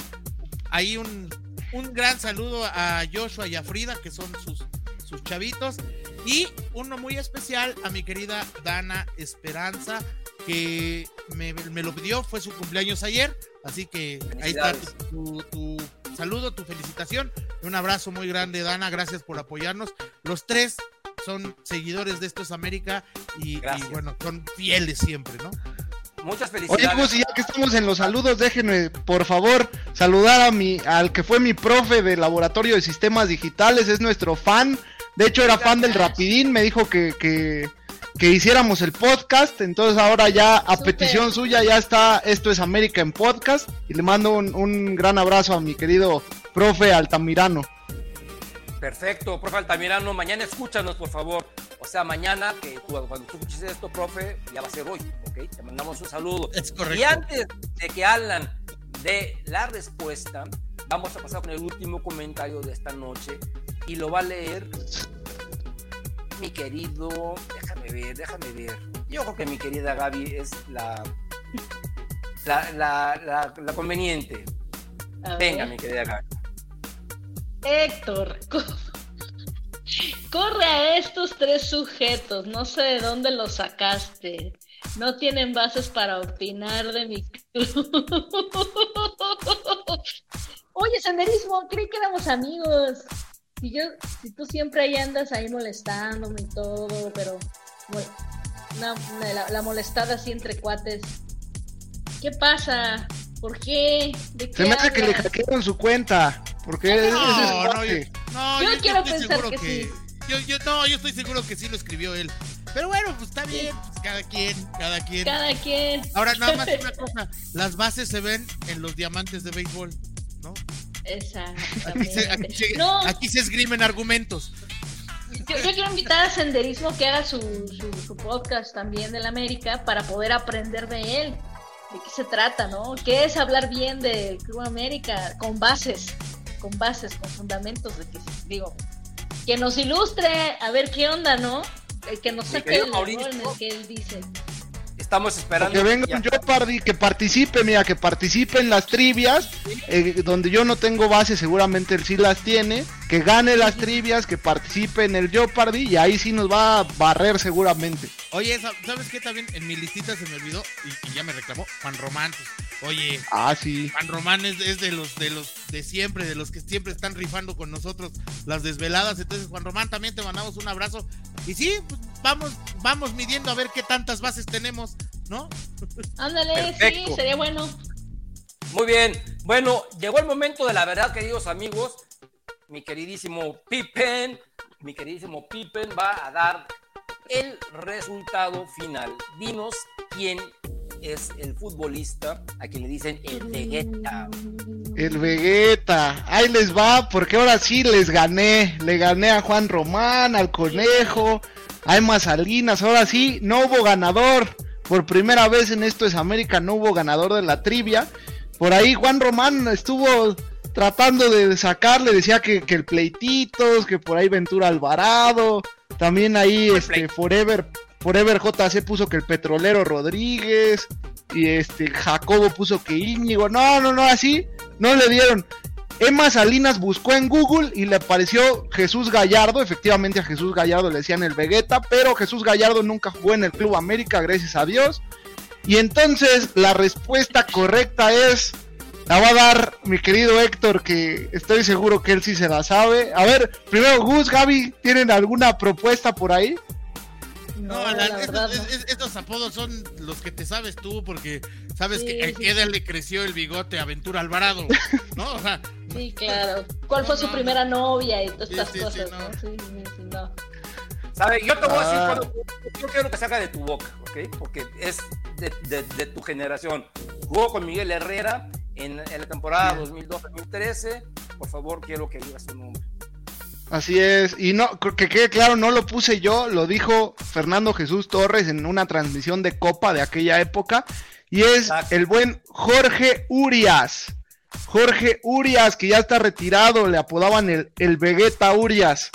ahí un, un gran saludo a Joshua y a Frida, que son sus, sus chavitos. Y uno muy especial a mi querida Dana Esperanza, que me, me lo pidió, fue su cumpleaños ayer. Así que ahí está tu, tu- tu saludo, tu felicitación. Un abrazo muy grande, Dana. Gracias por apoyarnos. Los tres son seguidores de Esto es América y, bueno, son fieles siempre, ¿no? Muchas Oye, felicidades. Gus, y ya que estamos en los saludos, déjenme, por favor, saludar a mi, al que fue mi profe de Laboratorio de Sistemas Digitales, es nuestro fan. De hecho, era fan del Rapidín, me dijo que, que, que hiciéramos el podcast. Entonces, ahora ya, a petición suya, ya está Esto es América en podcast. Y le mando un, un gran abrazo a mi querido profe Altamirano. Perfecto, profe Altamirano. Mañana escúchanos, por favor. O sea, mañana, que tú, cuando tú escuches esto, profe, ya va a ser hoy, ¿ok? Te mandamos un saludo. Es correcto. Y antes de que Alan dé la respuesta, vamos a pasar con el último comentario de esta noche y lo va a leer mi querido. Déjame ver, déjame ver. Yo creo que mi querida Gaby es la. La, la, la, la conveniente. A Venga, ver. mi querida Gaby. Héctor, co- corre a estos tres sujetos, no sé de dónde los sacaste. No tienen bases para opinar de mi club. Oye, senderismo, creí que éramos amigos. Si yo, si tú siempre ahí andas ahí molestándome y todo, pero bueno, una- una- la, la molestada así entre cuates. ¿Qué pasa? ¿Por qué? ¿De qué Se me hace que le hackearon su cuenta. Porque es No, no, yo, no, Yo quiero pensar que sí. Yo, yo, no, yo estoy seguro que sí lo escribió él. Pero bueno, pues está bien, pues cada quien, cada quien. Cada quien. Ahora, nada más una cosa, las bases se ven en los diamantes de béisbol, ¿no? Aquí se, Exactamente. aquí se- No, aquí se esgrimen argumentos. yo, yo quiero invitar a Senderismo que haga su, su, su podcast también del América para poder aprender de él. ¿De qué se trata, no? ¿Qué es hablar bien del Club América con bases? Con bases, con fundamentos de que, digo, que nos ilustre, a ver qué onda, ¿no? Eh, Que nos saque en el que él dice. Estamos esperando. Que venga ya. un Jeopardy, que participe, mira, que participe en las trivias, eh, donde yo no tengo base, seguramente él sí las tiene, que gane las trivias, que participe en el Jeopardy y ahí sí nos va a barrer seguramente. Oye, sa- ¿sabes qué? También en mi listita se me olvidó y, y ya me reclamó Juan Román. pues, oye, Ah, sí. Juan Román es, es de los de los de siempre, de los que siempre están rifando con nosotros las desveladas. Entonces, Juan Román, también te mandamos un abrazo. Y sí, pues, vamos, vamos midiendo a ver qué tantas bases tenemos, ¿no? Ándale, sí, Perfecto. sería bueno. Muy bien. Bueno, llegó el momento de la verdad, queridos amigos. Mi queridísimo Pippen, mi queridísimo Pippen va a dar el resultado final. Dinos quién es el futbolista a quien le dicen el Vegeta. El Vegeta, ahí les va, porque ahora sí les gané. Le gané a Juan Román, al Conejo, a Emma Salinas. Ahora sí, no hubo ganador. Por primera vez en Esto es América no hubo ganador de la trivia. Por ahí Juan Román estuvo tratando de sacarle, decía que, que el Pleititos, que por ahí Ventura Alvarado. También ahí El este Forever, Forever JC puso que el Petrolero Rodríguez. Y este Jacobo puso que Íñigo. No, no, no, así no le dieron. Emma Salinas buscó en Google y le apareció Jesús Gallardo. Efectivamente a Jesús Gallardo le decían el Vegeta, pero Jesús Gallardo nunca jugó en el Club América, gracias a Dios. Y entonces la respuesta correcta es, la va a dar mi querido Héctor, que estoy seguro que él sí se la sabe. A ver, primero Gus, Gaby, ¿tienen alguna propuesta por ahí? No, No, la, estos, no. es- estos apodos son los que te sabes tú, porque sabes Sí, que a sí. qué edad le creció el bigote a Ventura Alvarado, ¿no? O sea, Sí, claro. ¿Cuál fue su no, primera novia y todas Sí, estas sí, sí, cosas? no. ¿no? Sí, sí, sí, no. ¿Sabes? Yo te voy a decir Ah. cuando yo quiero que salga de tu boca, ¿ok? Porque es de, de- de tu generación. Jugó con Miguel Herrera en, en la temporada 2012-2013. Por favor, quiero que digas su nombre. Así es, y no, que quede claro, no lo puse yo, lo dijo Fernando Jesús Torres en una transmisión de Copa de aquella época, y es Exacto. el buen Jorge Urias. Jorge Urias, que ya está retirado, le apodaban el, el Vegeta Urias.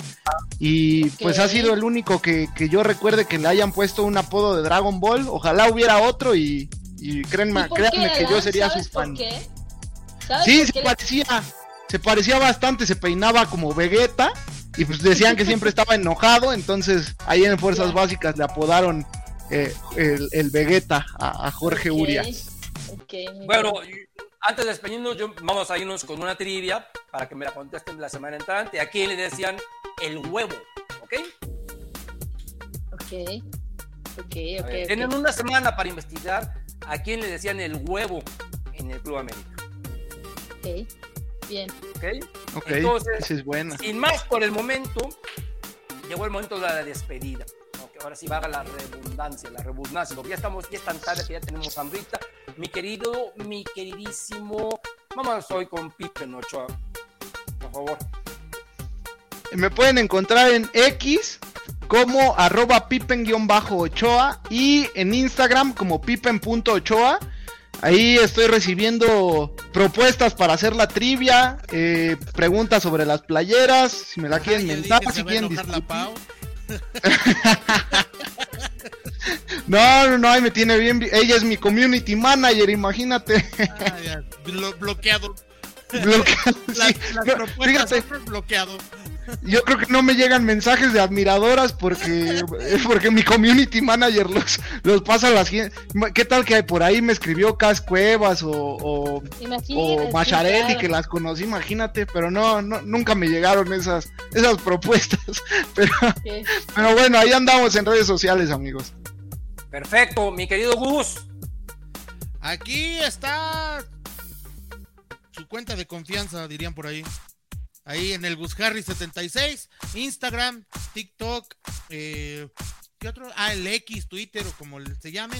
Y pues ha sido el único que, que yo recuerde que le hayan puesto un apodo de Dragon Ball. Ojalá hubiera otro y, y créanme, ¿Y por créanme qué, que yo sería su ¿Sabes por fan. qué? ¿Sabes Sí, por se qué le- parecía, se parecía bastante, se peinaba como Vegeta y pues decían que siempre estaba enojado, entonces ahí en Fuerzas. Básicas le apodaron eh, el, el Vegeta a, a Jorge Urias. Bueno, antes de despedirnos, yo, vamos a irnos con una trivia para que me la contesten la semana entrante. ¿A quién le decían el huevo? ¿Ok? Ok. Ok, ok. ver, ok. Tienen una semana para investigar a quién le decían el huevo en el Club América. Ok. Bien. ¿Ok? Entonces, es buena. Sin más por el momento, llegó el momento de la despedida. Ok, Ahora sí vaga la redundancia, la redundancia, porque ya estamos, ya es tan tarde que ya tenemos hambrita. Mi querido, mi queridísimo, vamos hoy con Pipe Ochoa, por favor. Me pueden encontrar en X como arroba pipen-ochoa y en Instagram como pipen.ochoa. Ahí estoy recibiendo propuestas para hacer la trivia, eh, preguntas sobre las playeras, si me la quieren mentar, si quieren. No, no, no, ahí me tiene bien. Ella es mi community manager, imagínate. Ah, ya, blo- bloqueado. Bloqueado, Las, sí. las No, propuestas fíjate, son bloqueado. Yo creo que no me llegan mensajes de admiradoras porque, porque mi community manager los, los pasa a las ¿Qué tal que por ahí me escribió Cas Cuevas o, o, o Macharelli claro. que las conocí, imagínate, pero no, no, nunca me llegaron esas, esas propuestas. Pero, pero bueno, ahí andamos en redes sociales, amigos. Perfecto, mi querido Gus. Aquí está su cuenta de confianza, dirían por ahí. Ahí en el Gus Harry 76, Instagram, TikTok, eh, ¿qué otro? Ah, el X, Twitter o como se llame.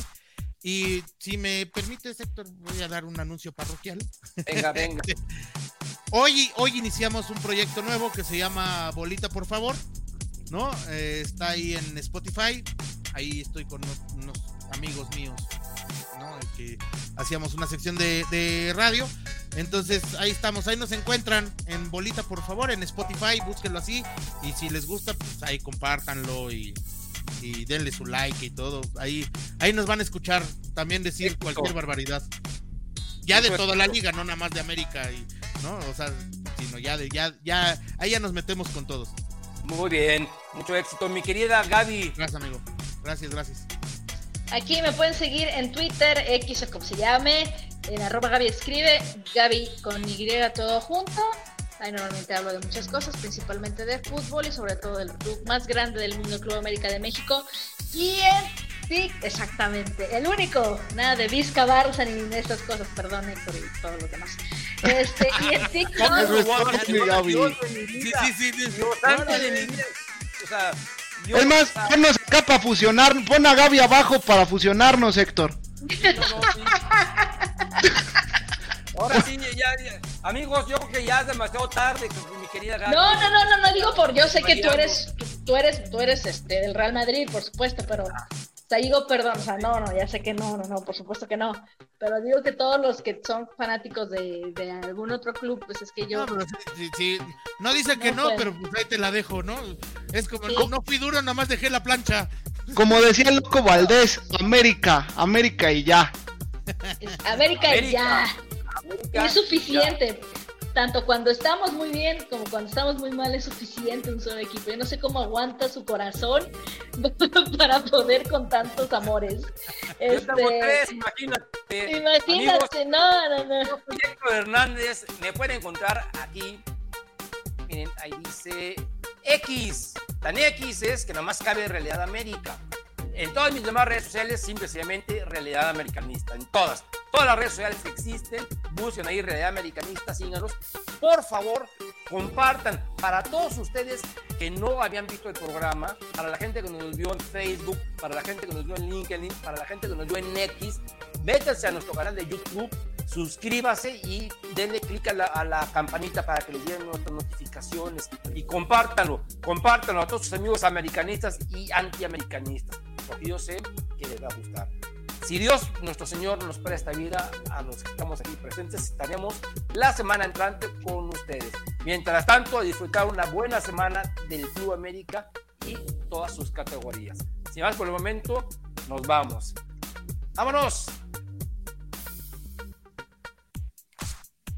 Y si me permite, Héctor, voy a dar un anuncio parroquial. Venga, venga. Hoy, hoy iniciamos un proyecto nuevo que se llama Bolita, por favor. ¿No? Eh, está ahí en Spotify. Ahí estoy con unos, unos amigos míos. ¿No? Que hacíamos una sección de, de radio. Entonces ahí estamos, ahí nos encuentran en Bolita, por favor, en Spotify, búsquenlo así. Y si les gusta, pues ahí compártanlo y, y denle su like y todo. Ahí, ahí nos van a escuchar también decir cualquier barbaridad. Ya de toda la liga, no nada más de América y, ¿no? O sea, sino ya de, ya, ya, ahí ya nos metemos con todos. Muy bien, mucho éxito. Mi querida Gaby. Gracias, amigo. Gracias, gracias. Aquí me pueden seguir en Twitter, X o como se llame, en arroba Gaby escribe, Gaby con Y todo junto. Ahí normalmente hablo de muchas cosas, principalmente de fútbol y sobre todo del club más grande del mundo, Club América de México. Y en TIC, exactamente, el único, nada de Vizca Barça ni de estas cosas, perdón Héctor y todos los demás. Este, y en TikTok, es Sí, yo- Es más, sea, ponnos acá para fusionar, pon a Gaby abajo para fusionarnos, Héctor. Ahora sí, ya, ya. amigos, yo creo que ya es demasiado tarde, mi querida Gaby. No, no, no, no, no digo por yo sé que tú eres, tú eres, tú eres este del Real Madrid, por supuesto, pero o sea, digo perdón, o sea, no, no, ya sé que no, no, no, por supuesto que no, pero digo que todos los que son fanáticos de, de algún otro club, pues es que yo, No, pero sí, sí, sí. No dice que No pero pues ahí te la dejo, ¿no? Es como, Sí. no, no fui duro, nada más dejé la plancha. Como decía el loco Valdés, América, América y ya. es América, y ya, América, es suficiente. Tanto cuando estamos muy bien como cuando estamos muy mal es suficiente un solo equipo. Yo no sé cómo aguanta su corazón para poder con tantos amores. Este, tres, imagínate. Imagínate, no, no, no. Yo Héctor Hernández, me pueden encontrar aquí. Miren, ahí dice X. Tan X es que nomás cabe Realidad América. En todas mis demás redes sociales, simplemente Realidad Americanista. En todas. todas las redes sociales que existen, busquen ahí Realidad Americanista, síganos. Por favor, compartan para todos ustedes que no habían visto el programa, para la gente que nos vio en Facebook, para la gente que nos vio en LinkedIn, para la gente que nos vio en X, métanse a nuestro canal de YouTube, suscríbase y denle clic a la, campanita para que les lleguen nuestras notificaciones y compártanlo, compártanlo a todos sus amigos americanistas y antiamericanistas, porque yo sé que les va a gustar. Si Dios, nuestro Señor, nos presta vida a los que estamos aquí presentes, estaremos la semana entrante con ustedes. Mientras tanto, a disfrutar una buena semana del Club América y todas sus categorías. Sin más por el momento, nos vamos. ¡Vámonos!